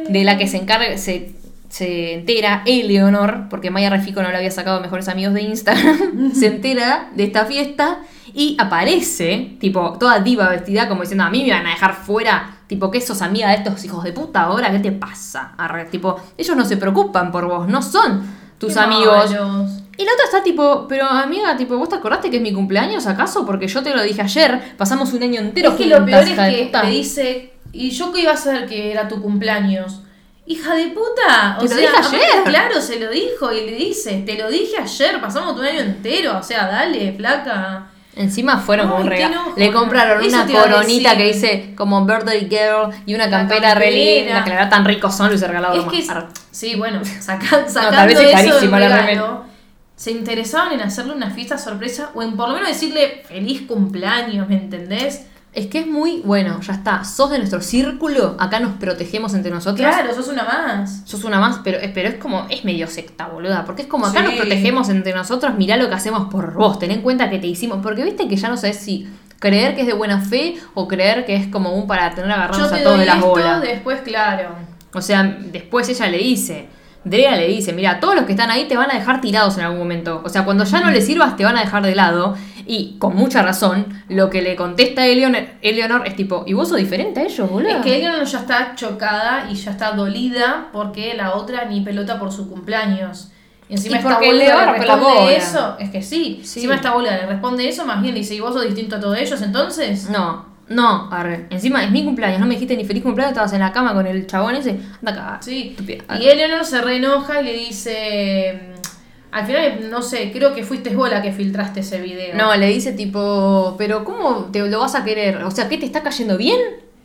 de la que se encarga, se, se entera Eleonor, porque Maya Refico no le había sacado mejores amigos de Instagram, se entera de esta fiesta y aparece, tipo, toda diva vestida, como diciendo, a mí me van a dejar fuera, tipo, que sos amiga de estos hijos de puta ahora, ¿qué te pasa? Arre, tipo, ellos no se preocupan por vos, no son tus Qué amigos. malos. Y la otra está tipo, pero amiga, tipo, ¿vos te acordaste que es mi cumpleaños acaso? Porque yo te lo dije ayer, pasamos un año entero Es que lo peor es que le dice, ¿y yo qué iba a saber que era tu cumpleaños? Hija de puta, o Te lo sea, dije aparte, ayer. claro, se lo dijo y le dice, te lo dije ayer, pasamos un año entero, o sea, dale, flaca. Encima fueron como un regalo. Le compraron eso una coronita que dice como Birthday Girl y una campera re linda, que la verdad tan ricos son Es que, es- más. sí, bueno, saca- sacando tal vez es eso carísima del la regalo, se interesaban en hacerle una fiesta sorpresa o en por lo menos decirle feliz cumpleaños, ¿me entendés? Es que es muy bueno, ya está. Sos de nuestro círculo, acá nos protegemos entre nosotros. Claro, sos una más. Sos una más, pero, pero es como, es medio secta, boluda. Porque es como acá Sí. nos protegemos entre nosotros, mirá lo que hacemos por vos, ten en cuenta que te hicimos. Porque viste que ya no sabes si creer que es de buena fe o creer que es como un para tener agarrados te a todos doy de las bolas. después, claro. O sea, después ella le dice, Drea le dice, mira, todos los que están ahí te van a dejar tirados en algún momento. O sea, cuando ya no les sirvas te van a dejar de lado. Y con mucha razón, lo que le contesta Eleonor, Eleonor es tipo, ¿y vos sos diferente a ellos, boludo? Es que Eleanor ya está chocada y ya está dolida porque la otra ni pelota por su cumpleaños. Y encima Y esta porque boluda le responde eso. Es que sí. Sí. Encima esta boluda le responde eso, más bien le dice, ¿y vos sos distinto a todos ellos entonces? No, no, arre. Encima es mi cumpleaños, no me dijiste ni feliz cumpleaños, estabas en la cama con el chabón ese. Anda acá. Sí. Y Eleanor se reenoja y le dice... Al final, no sé, creo que fuiste vos la que filtraste ese video. No, le dice tipo, pero ¿cómo te lo vas a querer? O sea, ¿qué te está cayendo bien?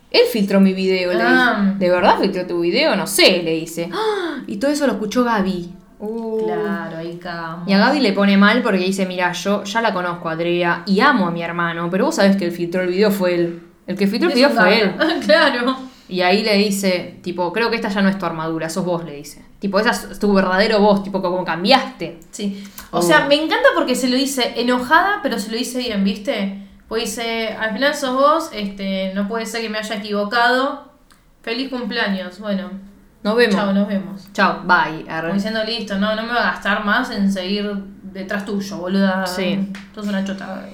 Él filtró mi video, le Ah. dice. ¿De verdad filtró tu video? No sé, le dice. ¡Ah! Y todo eso lo escuchó Gaby. Uh. Claro, ahí cagamos. Y a Gaby le pone mal porque dice, mira, yo ya la conozco, Andrea, y amo a mi hermano, pero vos sabés que el filtró el video fue él. El que filtró el video fue él. claro. Y ahí le dice, tipo, creo que esta ya no es tu armadura, sos vos, le dice. Tipo, esa es tu verdadero vos, tipo, como cambiaste. Sí. O Oh. sea, me encanta porque se lo dice enojada, pero se lo dice bien, ¿viste? Pues dice, al final sos vos, este, no puede ser que me haya equivocado. Feliz cumpleaños. Bueno, Nos vemos. chao, nos vemos. Chao, bye. Como diciendo, listo, no, no me va a gastar más en seguir detrás tuyo, boluda. Sí. Sos una chota.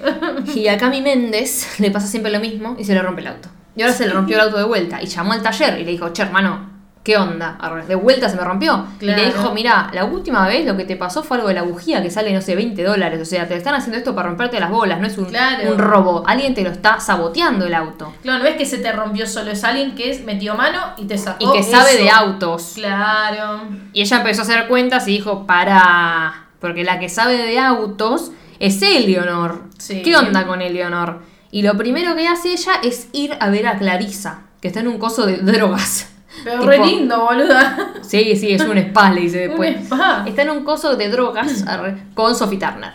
Y a Cami Méndez le pasa siempre lo mismo y se le rompe el auto. Y ahora se le rompió el auto de vuelta y llamó al taller y le dijo, che, hermano, ¿qué onda? De vuelta se me rompió. Y le dijo, mira, la última vez lo que te pasó fue algo de la bujía que sale, no sé, 20 dólares. O sea, te están haciendo esto para romperte las bolas, no es un, Claro. un robo. Alguien te lo está saboteando el auto. Claro, no es que se te rompió solo, es alguien que metió mano y te sacó. Y que sabe de autos. Claro. Y ella empezó a hacer cuentas y dijo, para, porque la que sabe de autos es Eleonor. Sí. ¿Qué onda con Eleonor? Y lo primero que hace ella es ir a ver a Clarisa, que está en un coso de drogas. Pero Tipo, re lindo, boluda. Sí, sí, es un spa, le dice después. Un spa. Está en un coso de drogas con Sophie Turner.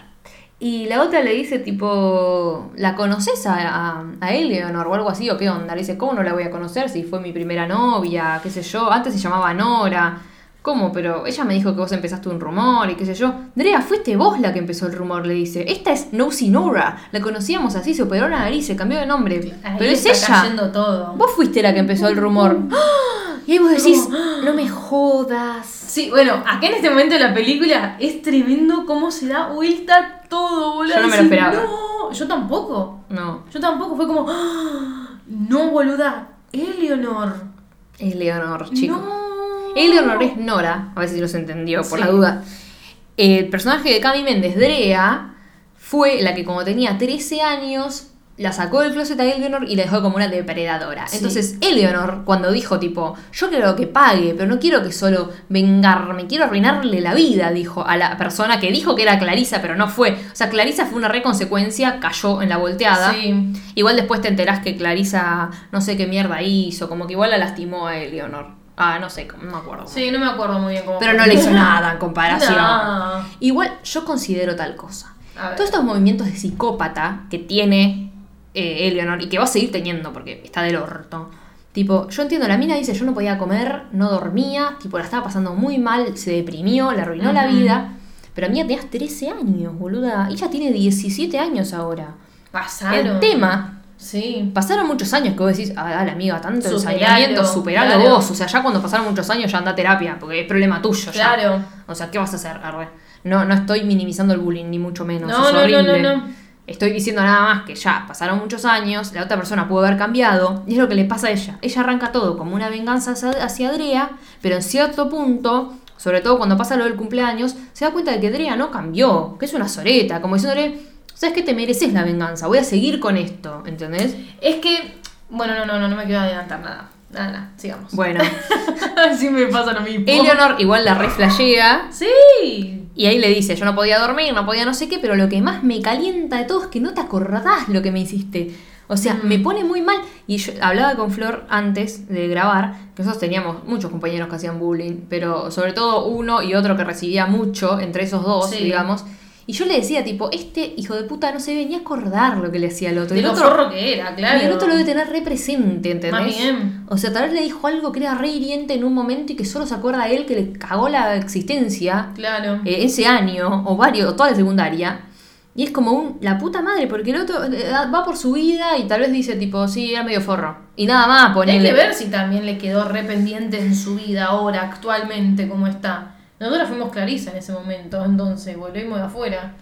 Y la otra le dice, tipo, ¿la conoces a, a, a Eleonor o algo así? ¿O qué onda? Le dice, ¿cómo no la voy a conocer si fue mi primera novia? ¿Qué sé yo? Antes se llamaba Nora. ¿Cómo? Pero ella me dijo que vos empezaste un rumor y qué sé yo. Drea, fuiste vos la que empezó el rumor, le dice. Esta es Nosy Nora. La conocíamos así, se operó la nariz, se cambió de nombre. Ahí Pero es está ella. todo. Vos fuiste la que empezó el rumor. ¡Ah! Y ahí vos decís, no me jodas. Sí, bueno, acá en este momento de la película es tremendo cómo se da vuelta todo, boludo. Yo no me lo esperaba. No, yo tampoco. No, Yo tampoco. Fue como, no, boluda. Eleonor. Eleonor, chico. No. Eleonor es Nora, a ver si los entendió por Sí. la duda. El personaje de Cami Méndez, Drea, fue la que como tenía 13 años, la sacó del closet a Eleonor y la dejó como una depredadora. Sí. Entonces, Eleonor, cuando dijo tipo, yo quiero que pague, pero no quiero que solo vengarme, quiero arruinarle la vida, dijo a la persona que dijo que era Clarisa, pero no fue. O sea, Clarisa fue una reconsecuencia, cayó en la volteada. Sí. Igual después te enterás que Clarisa no sé qué mierda hizo, como que igual la lastimó a Eleonor. Ah, no sé, no me acuerdo. Sí, no me acuerdo muy bien cómo. Pero no le hizo nada en comparación. No. Igual yo considero tal cosa. Todos estos movimientos de psicópata que tiene eh, Eleonor y que va a seguir teniendo porque está del orto. Tipo, yo entiendo, la mina dice, yo no podía comer, no dormía, tipo, la estaba pasando muy mal, se deprimió, le arruinó la vida. Pero a mí tenías 13 años, boluda. Ella tiene 17 años ahora. Pasaron. El tema Sí. Pasaron muchos años que vos decís, ah, dale amiga, tanto ensañamiento, superalo claro. vos. O sea, ya cuando pasaron muchos años ya anda a terapia, porque es problema tuyo ya. Claro. O sea, ¿qué vas a hacer? Arre. No, no estoy minimizando el bullying, ni mucho menos. No, es no, no, horrible. no, no. Estoy diciendo nada más que ya pasaron muchos años, la otra persona pudo haber cambiado, y es lo que le pasa a ella. Ella arranca todo como una venganza hacia, hacia Drea, pero en cierto punto, sobre todo cuando pasa lo del cumpleaños, se da cuenta de que Drea no cambió, que es una soreta, como diciéndole, ¿sabes qué? Te mereces la venganza, voy a seguir con esto, ¿entendés? Es que. Bueno, no, no, no, no me quiero adelantar nada. Nada, nada, sigamos. Bueno, Así me pasa lo mismo. Eleonor igual la reflashea, Sí. y ahí le dice, yo no podía dormir, no podía no sé qué, pero lo que más me calienta de todo es que no te acordás lo que me hiciste. O sea, Mm. me pone muy mal. Y yo hablaba con Flor antes de grabar, que nosotros teníamos muchos compañeros que hacían bullying, pero sobre todo uno y otro que recibía mucho entre esos dos, Sí. digamos. Y yo le decía, tipo, este hijo de puta no se venía a acordar lo que le hacía al otro. De el lo otro, forro que era, claro. y el otro lo debe tener re presente, ¿entendés? Más bien. O sea, tal vez le dijo algo que era re hiriente en un momento y que solo se acuerda a él que le cagó la existencia Claro. eh, ese año, o varios, o toda la secundaria. Y es como un, la puta madre, porque el otro eh, va por su vida y tal vez dice tipo, sí, era medio forro. Y nada más, Hay ponele. que ver si también le quedó re pendiente en su vida ahora, actualmente, cómo está. Nosotros fuimos Clarisa en ese momento, entonces volvimos de afuera.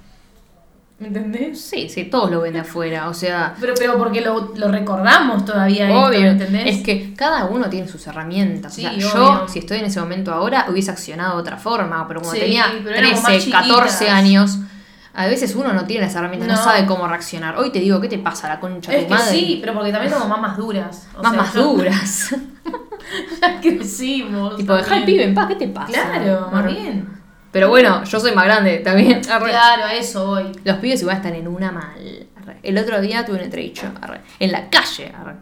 ¿Me entendés? Sí, sí, todos lo ven de afuera, o sea... Pero, pero porque lo, lo recordamos todavía esto, Obvio, ¿me entendés? es que cada uno tiene sus herramientas. Sí, o sea, yo, si estoy en ese momento ahora, hubiese accionado de otra forma, pero como Sí, tenía pero éramos 13, más 14 chiquitas. años, a veces uno no tiene las herramientas, no, No. sabe cómo reaccionar. Hoy te digo, ¿qué te pasa la concha de tu madre? sí, pero porque también somos mamás duras. O Más sea, más duras. Ya crecimos. tipo, deja al pibe en paz, ¿qué te pasa? Claro, más bien. Pero bueno, yo soy más grande también. Arre. Claro, a eso voy. Los pibes igual están en una mal. arre. El otro día tuve un entredicho, arre, en la calle, arre,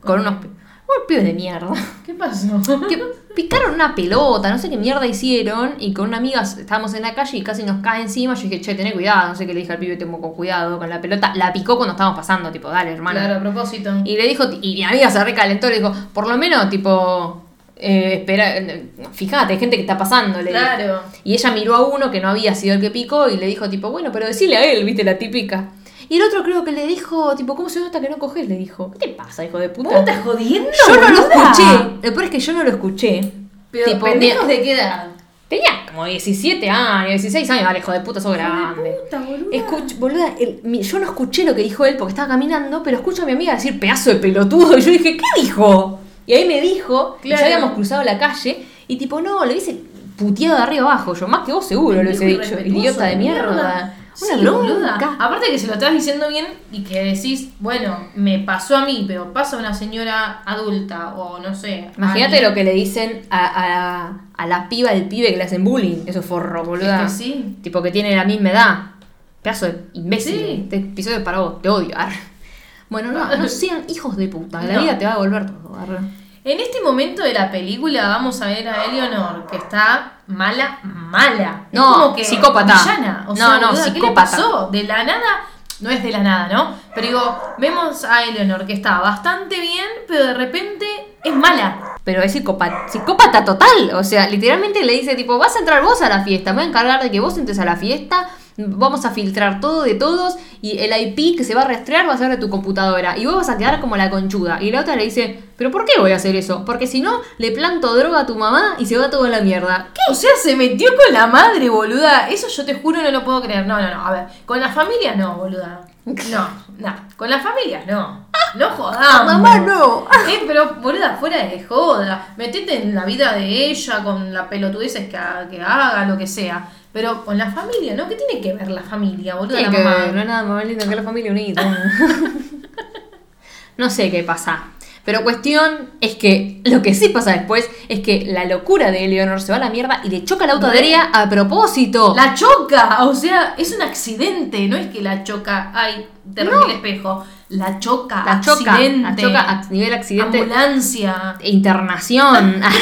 con unos, pi- unos pibes de mierda. ¿Qué pasó? que picaron una pelota, no sé qué mierda hicieron, y con una amiga estábamos en la calle y casi nos cae encima. Yo dije, che, tené cuidado, no sé qué le dije al pibe, tengo con cuidado con la pelota. La picó cuando estábamos pasando, tipo, dale, hermano. Claro, a propósito. Y le dijo, y mi amiga se recalentó, le dijo, por lo menos, tipo, eh, espera, eh, fíjate, hay gente que está pasando, le dijo. Claro. Y ella miró a uno que no había sido el que picó y le dijo, tipo, bueno, pero decile a él, viste, la típica. Y el otro creo que le dijo, tipo, ¿cómo se nota que no coges? Le dijo, ¿qué te pasa, hijo de puta? ¿Vos estás jodiendo? Yo no lo boluda? escuché. Lo peor es que yo no lo escuché. Pero, Tipo, ¿pendejos mi- de qué edad? Tenía como 17 años, 16 años, vale, hijo de puta, sos grande. puta, boluda. Escuch- boluda, el- mi- yo no escuché lo que dijo él porque estaba caminando, pero escucho a mi amiga decir pedazo de pelotudo. Y yo dije, ¿qué dijo? Y ahí me dijo, Claro. ya habíamos cruzado la calle, y tipo, no, le dice puteado de arriba abajo. Yo, más que vos seguro lo hubiese dicho. Idiota de mierda. Una Sí, boluda. Aparte que se lo estás diciendo bien y que decís, bueno, me pasó a mí, pero pasa a una señora adulta o no sé. Imagínate lo que le dicen a, a, a la piba del pibe que le hacen bullying. Eso es forro, boluda. Es que sí. Tipo que tiene la misma edad. Pedazo de imbécil. Sí. Este episodio es para vos. Te odio. arre. Bueno, no, no sean hijos de puta. La No. vida te va a devolver todo. arre. En este momento de la película vamos a ver a Eleanor, que está mala, mala. Es No, como que psicópata. villana. O No, sea, no, boluda, ¿qué le psicópata. pasó? De la nada, no es de la nada, ¿no? Pero digo, vemos a Eleanor que está bastante bien, pero de repente es mala. Pero es psicópata, psicópata total. O sea, literalmente le dice, tipo, vas a entrar vos a la fiesta. Me voy a encargar de que vos entres a la fiesta. Vamos a filtrar todo de todos. Y el IP que se va a rastrear va a ser de tu computadora. Y vos vas a quedar como la conchuda. Y la otra le dice, ¿pero por qué voy a hacer eso? Porque si no, le planto droga a tu mamá y se va todo a la mierda. O sea, se metió con la madre, boluda. Eso yo te juro no lo puedo creer. No, no, no. A ver, con la familia no, boluda. No, no. Con la familia no. No jodamos. Mamá, no. Eh, pero, boluda, fuera de joda. Metete en la vida de ella con la pelotudeces que, ha- que haga, lo que sea. Pero con la familia, ¿no? ¿Qué tiene que ver la familia, boluda? Tiene la que mamá? ver, no hay nada más lindo que la familia unida. no sé qué pasa. Pero cuestión es que lo que sí pasa después es que la locura de Eleonor se va a la mierda y le choca el auto a propósito. La choca, o sea, es un accidente, no es que la choca, ay, te rompí el espejo. La choca, La choca, accidente. la choca a nivel accidente. Ambulancia. Internación.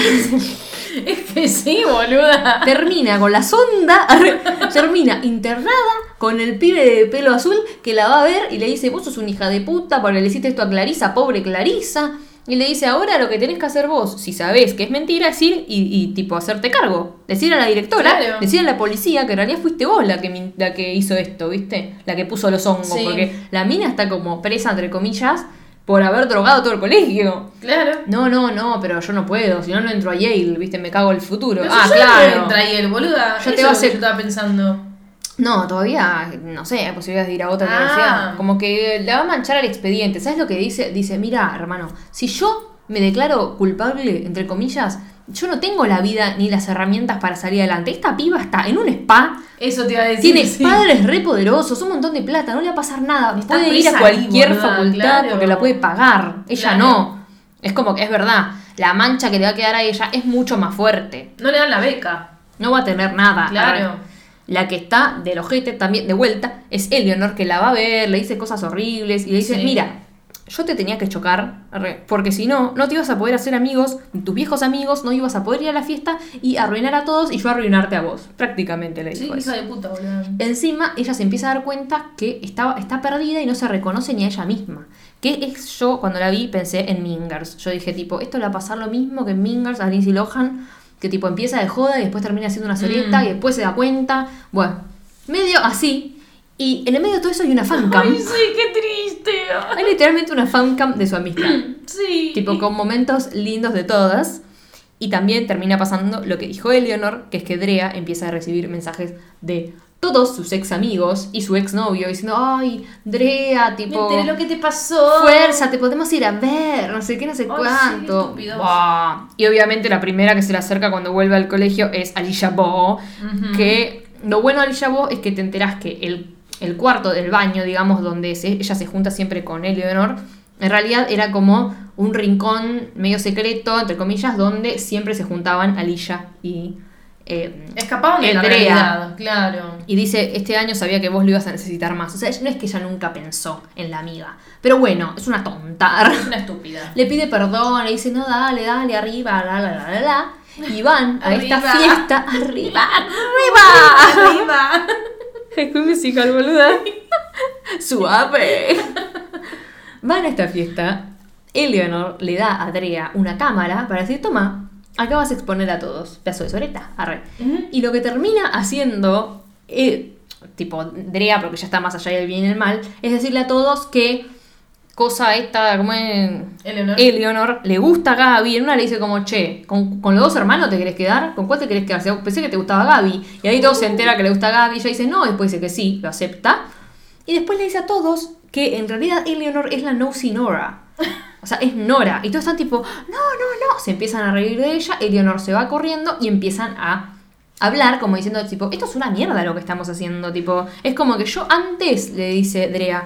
Es que sí, boluda. termina con la sonda, termina internada con el pibe de pelo azul que la va a ver y le dice, vos sos una hija de puta porque le hiciste esto a Clarisa, pobre Clarisa. Y le dice, ahora lo que tenés que hacer vos, si sabés que es mentira, es ir y, y, tipo hacerte cargo. Decir a la directora, Claro. decir a la policía que en realidad fuiste vos la que, la que hizo esto, ¿viste? La que puso los hongos. Sí. Porque la mina está como presa, entre comillas, por haber drogado todo el colegio. Claro. No, no, no, pero yo no puedo, si no, no entro a Yale, ¿viste? Me cago el futuro. Pero ah, yo claro. no entra ahí el boluda. Yo Eso te voy a yo estaba pensando. No, todavía, no sé, hay posibilidades de ir a otra Ah. universidad. Como que le va a manchar el expediente. ¿Sabes lo que dice? Dice, mira, hermano, si yo me declaro culpable, entre comillas, yo no tengo la vida ni las herramientas para salir adelante. Esta piba está en un spa, Eso te iba a decir. tiene sí. padres re poderosos, un montón de plata, no le va a pasar nada. Está puede ir a cualquier facultad claro. porque la puede pagar. Ella Claro. no. Es como que es verdad, la mancha que le va a quedar a ella es mucho más fuerte. No le dan la beca. No va a tener nada. Claro. La que está del ojete también de vuelta es Eleanor, que la va a ver, le dice cosas horribles y le dice, Sí. mira, yo te tenía que chocar, porque si no, no te ibas a poder hacer amigos, tus viejos amigos, no ibas a poder ir a la fiesta y arruinar a todos y yo arruinarte a vos. Prácticamente le Sí, dijo eso. hija de puta, boludo. Encima, ella se empieza a dar cuenta que estaba, está perdida y no se reconoce ni a ella misma. Que es yo, cuando la vi, pensé en Mingers. Yo dije, tipo, esto le va a pasar lo mismo que en Mingers a Lindsay Lohan, que tipo empieza de joda y después termina siendo una solieta Mm. y después se da cuenta. Bueno, medio así. Y en el medio de todo eso hay una fancam. Ay, sí, qué triste. Hay literalmente una fancam de su amistad. Sí. tipo, con momentos lindos de todas. Y también termina pasando lo que dijo Eleanor, que es que Drea empieza a recibir mensajes de todos sus ex amigos y su ex novio diciendo, ay, Drea, Me tipo, enteré lo que te pasó. fuerza, te podemos ir a ver, no sé qué, no sé sí, cuánto. Buah. Y obviamente la primera que se le acerca cuando vuelve al colegio es Alicia Bo, que lo bueno de Alicia Bo es que te enterás que el, el cuarto del baño, digamos, donde se- ella se junta siempre con Eleanor, en realidad era como un rincón medio secreto, entre comillas, donde siempre se juntaban Alicia y... eh, Escapaban de la Andrea. realidad, claro. y dice, este año sabía que vos lo ibas a necesitar más. O sea, no es que ella nunca pensó en la amiga. Pero bueno, es una tonta. Es una estúpida. Le pide perdón, le dice, no, dale, dale, arriba, la, la, la, la, la. Y van a esta fiesta. ¡Arriba! ¡Arriba! Arriba. Es un musical, boluda. Suave. Van a esta fiesta. Eleanor le da a Drea una cámara para decir, toma, acá vas a exponer a todos. Pedazo de soreta, arre. Y lo que termina haciendo, eh, tipo Drea, porque ya está más allá del bien y el mal, es decirle a todos que cosa esta, como es... Eleanor. Eleanor le gusta a Gaby, en una le dice como, che, ¿con, con los dos hermanos te querés quedar? ¿Con cuál te querés quedar? Pensé que te gustaba Gaby. Y ahí todo se entera que le gusta a Gaby, ella dice no, después dice que sí, lo acepta. Y después le dice a todos que en realidad Eleanor es la Nosy Nora. O sea, es Nora. Y todos están tipo, no, no, no. Se empiezan a reír de ella, Eleanor se va corriendo y empiezan a hablar como diciendo, tipo, esto es una mierda lo que estamos haciendo. Tipo, es como que yo antes, le dice Drea,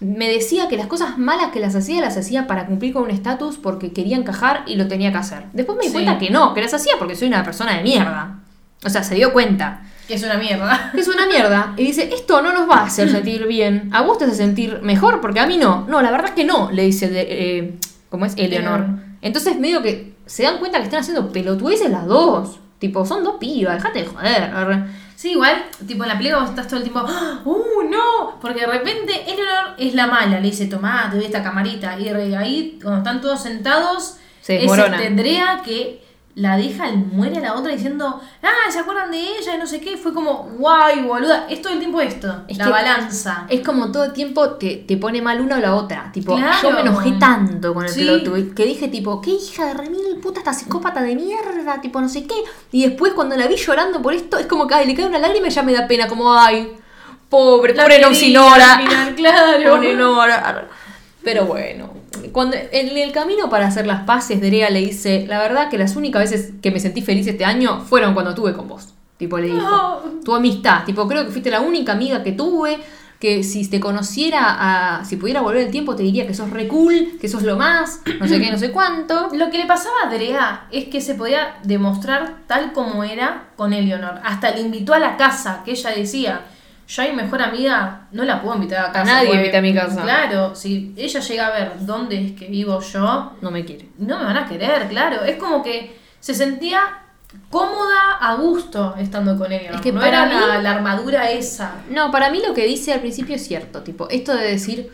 me decía que las cosas malas que las hacía, las hacía para cumplir con un estatus porque quería encajar y lo tenía que hacer. Después me di Sí. cuenta que no, que las hacía porque soy una persona de mierda. O sea, se dio cuenta Que es una mierda. que es una mierda. Y dice, esto no nos va a hacer sentir bien. A vos te hace sentir mejor porque a mí no. No, la verdad es que no, le dice, de, eh, ¿cómo es? Eleanor. Entonces medio que se dan cuenta que están haciendo pelotudeces las dos. Tipo, son dos pibas, dejate de joder. Sí, igual, tipo en la película vos estás todo el tiempo, ¡Ah! ¡uh, no! Porque de repente Eleanor es la mala, le dice, tomá, te doy esta camarita. Y ahí, cuando están todos sentados, Se es este Andrea que la deja, muere a la otra diciendo, ah, ¿se acuerdan de ella? Y no sé qué. Fue como, guay, boluda. Es todo el tiempo esto, Es la balanza. Es como todo el tiempo te, te pone mal una o la otra. Tipo, Claro. yo me enojé tanto con el Sí. plot twist que dije, tipo, qué hija de remil puta esta psicópata de mierda, tipo, no sé qué. Y después cuando la vi llorando por esto, es como que ay, le cae una lágrima y ya me da pena, como, ay, pobre, pobre quería Nora. al final, claro. Pobre Nora. Pero bueno, cuando en el camino para hacer las paces, Drea le dice, la verdad que las únicas veces que me sentí feliz este año fueron cuando estuve con vos. Tipo, le dijo, No. tu amistad. Tipo, creo que fuiste la única amiga que tuve, que si te conociera, a, si pudiera volver el tiempo, te diría que sos re cool, que sos lo más, no sé qué, no sé cuánto. Lo que le pasaba a Drea es que se podía demostrar tal como era con Eleanor. Hasta le invitó a la casa, que ella decía, yo a mi mejor amiga no la puedo invitar a casa. nadie porque, invita a mi casa. Claro, si ella llega a ver dónde es que vivo yo, No me quiere. no me van a querer, claro. Es como que se sentía cómoda, a gusto estando con Eleanor. Es que no para era la, mí- la armadura esa. No, para mí lo que dice al principio es cierto, tipo, esto de decir,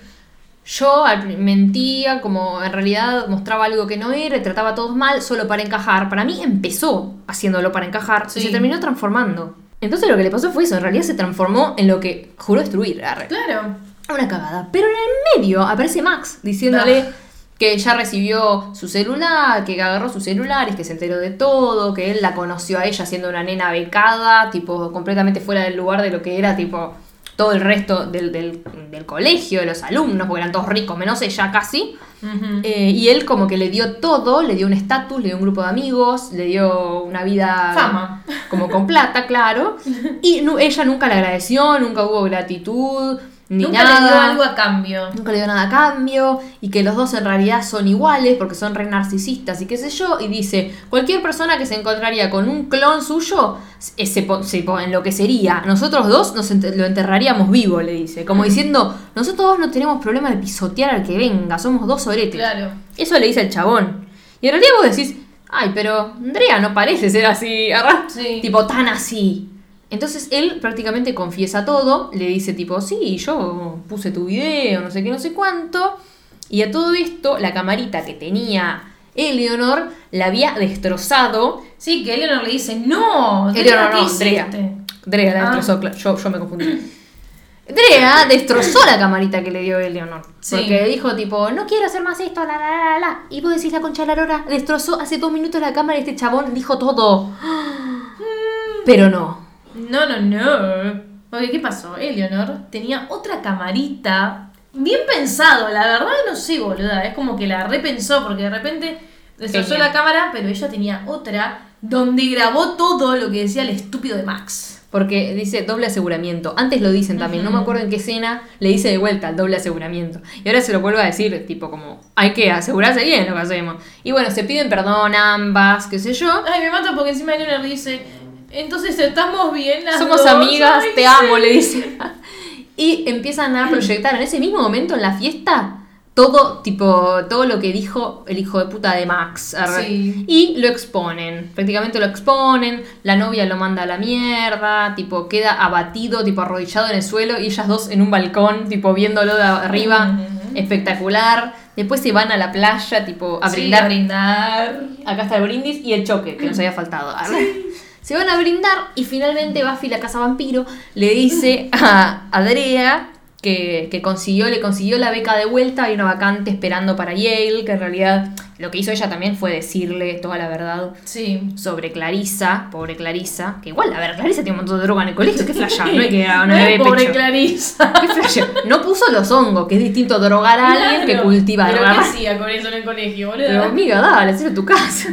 yo mentía, como en realidad mostraba algo que no era, trataba a todos mal, solo para encajar. Para mí empezó haciéndolo para encajar Sí. y se terminó transformando. Entonces lo que le pasó fue eso, en realidad se transformó en lo que juró destruir. arre. Claro. Una cagada. Pero en el medio aparece Max diciéndole Ah. que ya recibió su celular, que agarró sus celulares, que se enteró de todo, que él la conoció a ella siendo una nena becada, tipo completamente fuera del lugar de lo que era, tipo todo el resto del, del- del colegio, de los alumnos, porque eran todos ricos, menos ella casi. Eh, y él como que le dio todo, le dio un estatus, le dio un grupo de amigos, le dio una vida... Fama. Como con plata, claro. Y ella nunca le agradeció, nunca hubo gratitud. Ni Nunca nada. le dio algo a cambio. Nunca le dio nada a cambio y que los dos en realidad son iguales porque son re narcisistas y qué sé yo. Y dice, cualquier persona que se encontraría con un clon suyo eh, se, se po- enloquecería. Nosotros dos nos enter- lo enterraríamos vivo, le dice. Como diciendo, nosotros dos no tenemos problema de pisotear al que venga, somos dos soretes. Claro. Eso le dice el chabón. Y en realidad vos decís, ay, pero Andrea no parece ser así, arra- Sí. tipo tan así. Entonces él prácticamente confiesa todo, le dice tipo, sí, yo puse tu video, no sé qué, no sé cuánto. Y a todo esto, la camarita que tenía Eleonor la había destrozado. Sí, que Eleanor le dice, no, Eleonor ¿qué no, hiciste?". Drea. Drea la Ah. destrozó, claro, yo, yo me confundí. Drea destrozó la camarita que le dio Eleonor. Sí. Porque dijo tipo, no quiero hacer más esto, la la la la, la. Y vos decís la concha de la lora, destrozó hace dos minutos la cámara y este chabón dijo todo. Pero no. No, no, no. Porque, ¿qué pasó? Eleanor tenía otra camarita. Bien pensado, la verdad no sé, boluda. Es como que la repensó porque de repente destrozó la cámara, pero ella tenía otra donde grabó todo lo que decía el estúpido de Max. Porque dice doble aseguramiento. Antes lo dicen también, no me acuerdo en qué escena le dice de vuelta el doble aseguramiento. Y ahora se lo vuelvo a decir, tipo como, hay que asegurarse bien lo que hacemos. Y bueno, se piden perdón ambas, qué sé yo. Ay, me mata porque encima Eleanor dice, entonces estamos bien las Somos dos". amigas, Ay, te sí. amo, le dice. Y empiezan a proyectar en ese mismo momento en la fiesta todo, tipo, todo lo que dijo el hijo de puta de Max. Sí. Y lo exponen, prácticamente lo exponen, la novia lo manda a la mierda, tipo, queda abatido, tipo, arrodillado en el suelo y ellas dos en un balcón, tipo, viéndolo de arriba, espectacular. Después se van a la playa, tipo, a Sí, brindar a brindar. Acá está el brindis y el choque, que nos había faltado. Se van a brindar y finalmente Buffy, la casa vampiro, le dice a Adrea que, que consiguió, le consiguió la beca de vuelta, hay una vacante esperando para Yale, que en realidad lo que hizo ella también fue decirle toda la verdad Sí. sobre Clarisa, pobre Clarisa, que igual, a ver, Clarisa tiene un montón de droga en el colegio, qué flashá, no hay que no pobre pecho. Clarisa. ¿Qué flashea? No puso los hongos, que es distinto drogar a alguien que cultivar. ¿Pero qué hacía con eso en el colegio, boludo? Pero amiga, dale, hacelo en tu casa.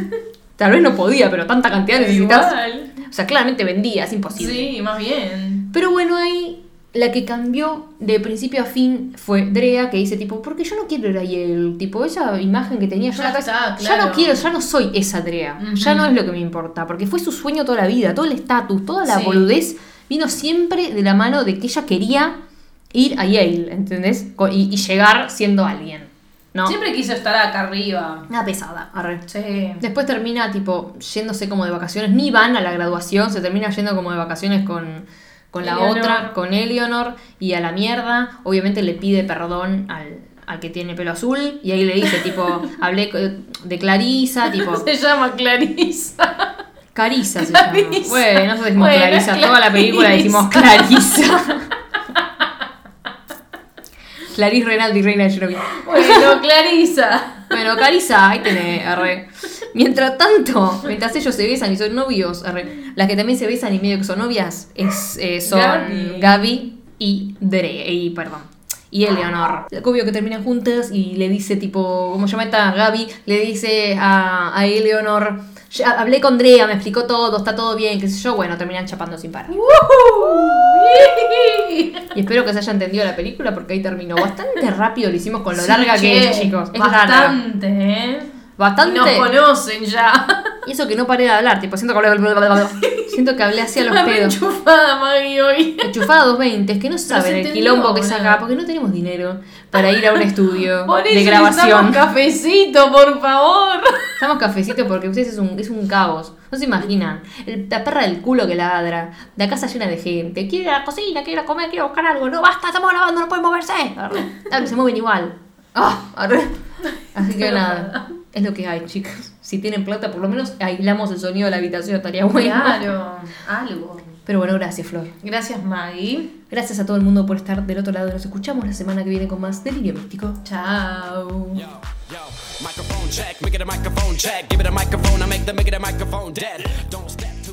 Tal vez no podía, pero tanta cantidad necesitas. Igual. O sea, claramente vendía, es imposible. Sí, más bien. Pero bueno, ahí la que cambió de principio a fin fue Drea, que dice tipo, porque yo no quiero ir a Yale, tipo, esa imagen que tenía yo en la está, ya no quiero, ya no soy esa Drea, ya no es lo que me importa, porque fue su sueño toda la vida, todo el estatus, toda la Sí. boludez vino siempre de la mano de que ella quería ir a Yale, ¿entendés? Y, y llegar siendo alguien, ¿no? Siempre quiso estar acá arriba. Una pesada, arre. Sí. Después termina tipo yéndose como de vacaciones, ni van a la graduación, se termina yendo como de vacaciones con, con la otra, con Eleanor y a la mierda. Obviamente le pide perdón al, al que tiene pelo azul y ahí le dice tipo, hablé de Clarisa, tipo, Se llama Clarisa. Carisa se llama. Clarisa. Bueno, nosotros decimos Bueno, Clarisa, toda la película Clarisa. decimos Clarisa. Clarice Renaldi, reina de Chernobyl. Bueno, Clarisa. Bueno, Carisa, ahí tenés, arre. Mientras tanto, mientras ellos se besan y son novios, arre, las que también se besan y medio que son novias es, eh, son Gaby. Gaby y Dre, y perdón. Y Eleonor. Obvio que terminan juntas y le dice tipo, ¿cómo se llama esta Gaby? Le dice a, a Eleonor, "Ya hablé con Drea, me explicó todo, está todo bien, qué sé yo. Bueno, terminan chapando sin parar. Y espero que se haya entendido la película porque ahí terminó. Bastante rápido lo hicimos con lo Sí, larga que es, chicos. Es larga. Bastante, ¿eh? Bastante. Nos conocen ya. Y eso que no paré de hablar, tipo, siento que hablé, siento que hablé así a los pedos. enchufada Maggie hoy. Enchufada 220, es que no saben el entendió, quilombo que acá, porque no tenemos dinero para ir a un estudio Por eso de grabación. cafecito, por favor. Estamos cafecitos porque ustedes es un, es un caos. No se imaginan. El- la perra del culo que ladra. La casa llena de gente. Quiere ir a la cocina, quiere ir a comer, quiere buscar algo. No, basta, estamos grabando, no pueden moverse. Arre. Dale, se mueven igual. Ah, arre. Así que nada. Es lo que hay, chicos. Si tienen plata, por lo menos aislamos el sonido de la habitación, estaría bueno. Claro, algo. Pero bueno, gracias, Flor. Gracias, Maggie. Gracias a todo el mundo por estar del otro lado. Nos escuchamos la semana que viene con más Delirio Místico. Chao. Yo, yo, microphone check, make it a microphone check. Give it a microphone, I make the make it a microphone dead. Don't step.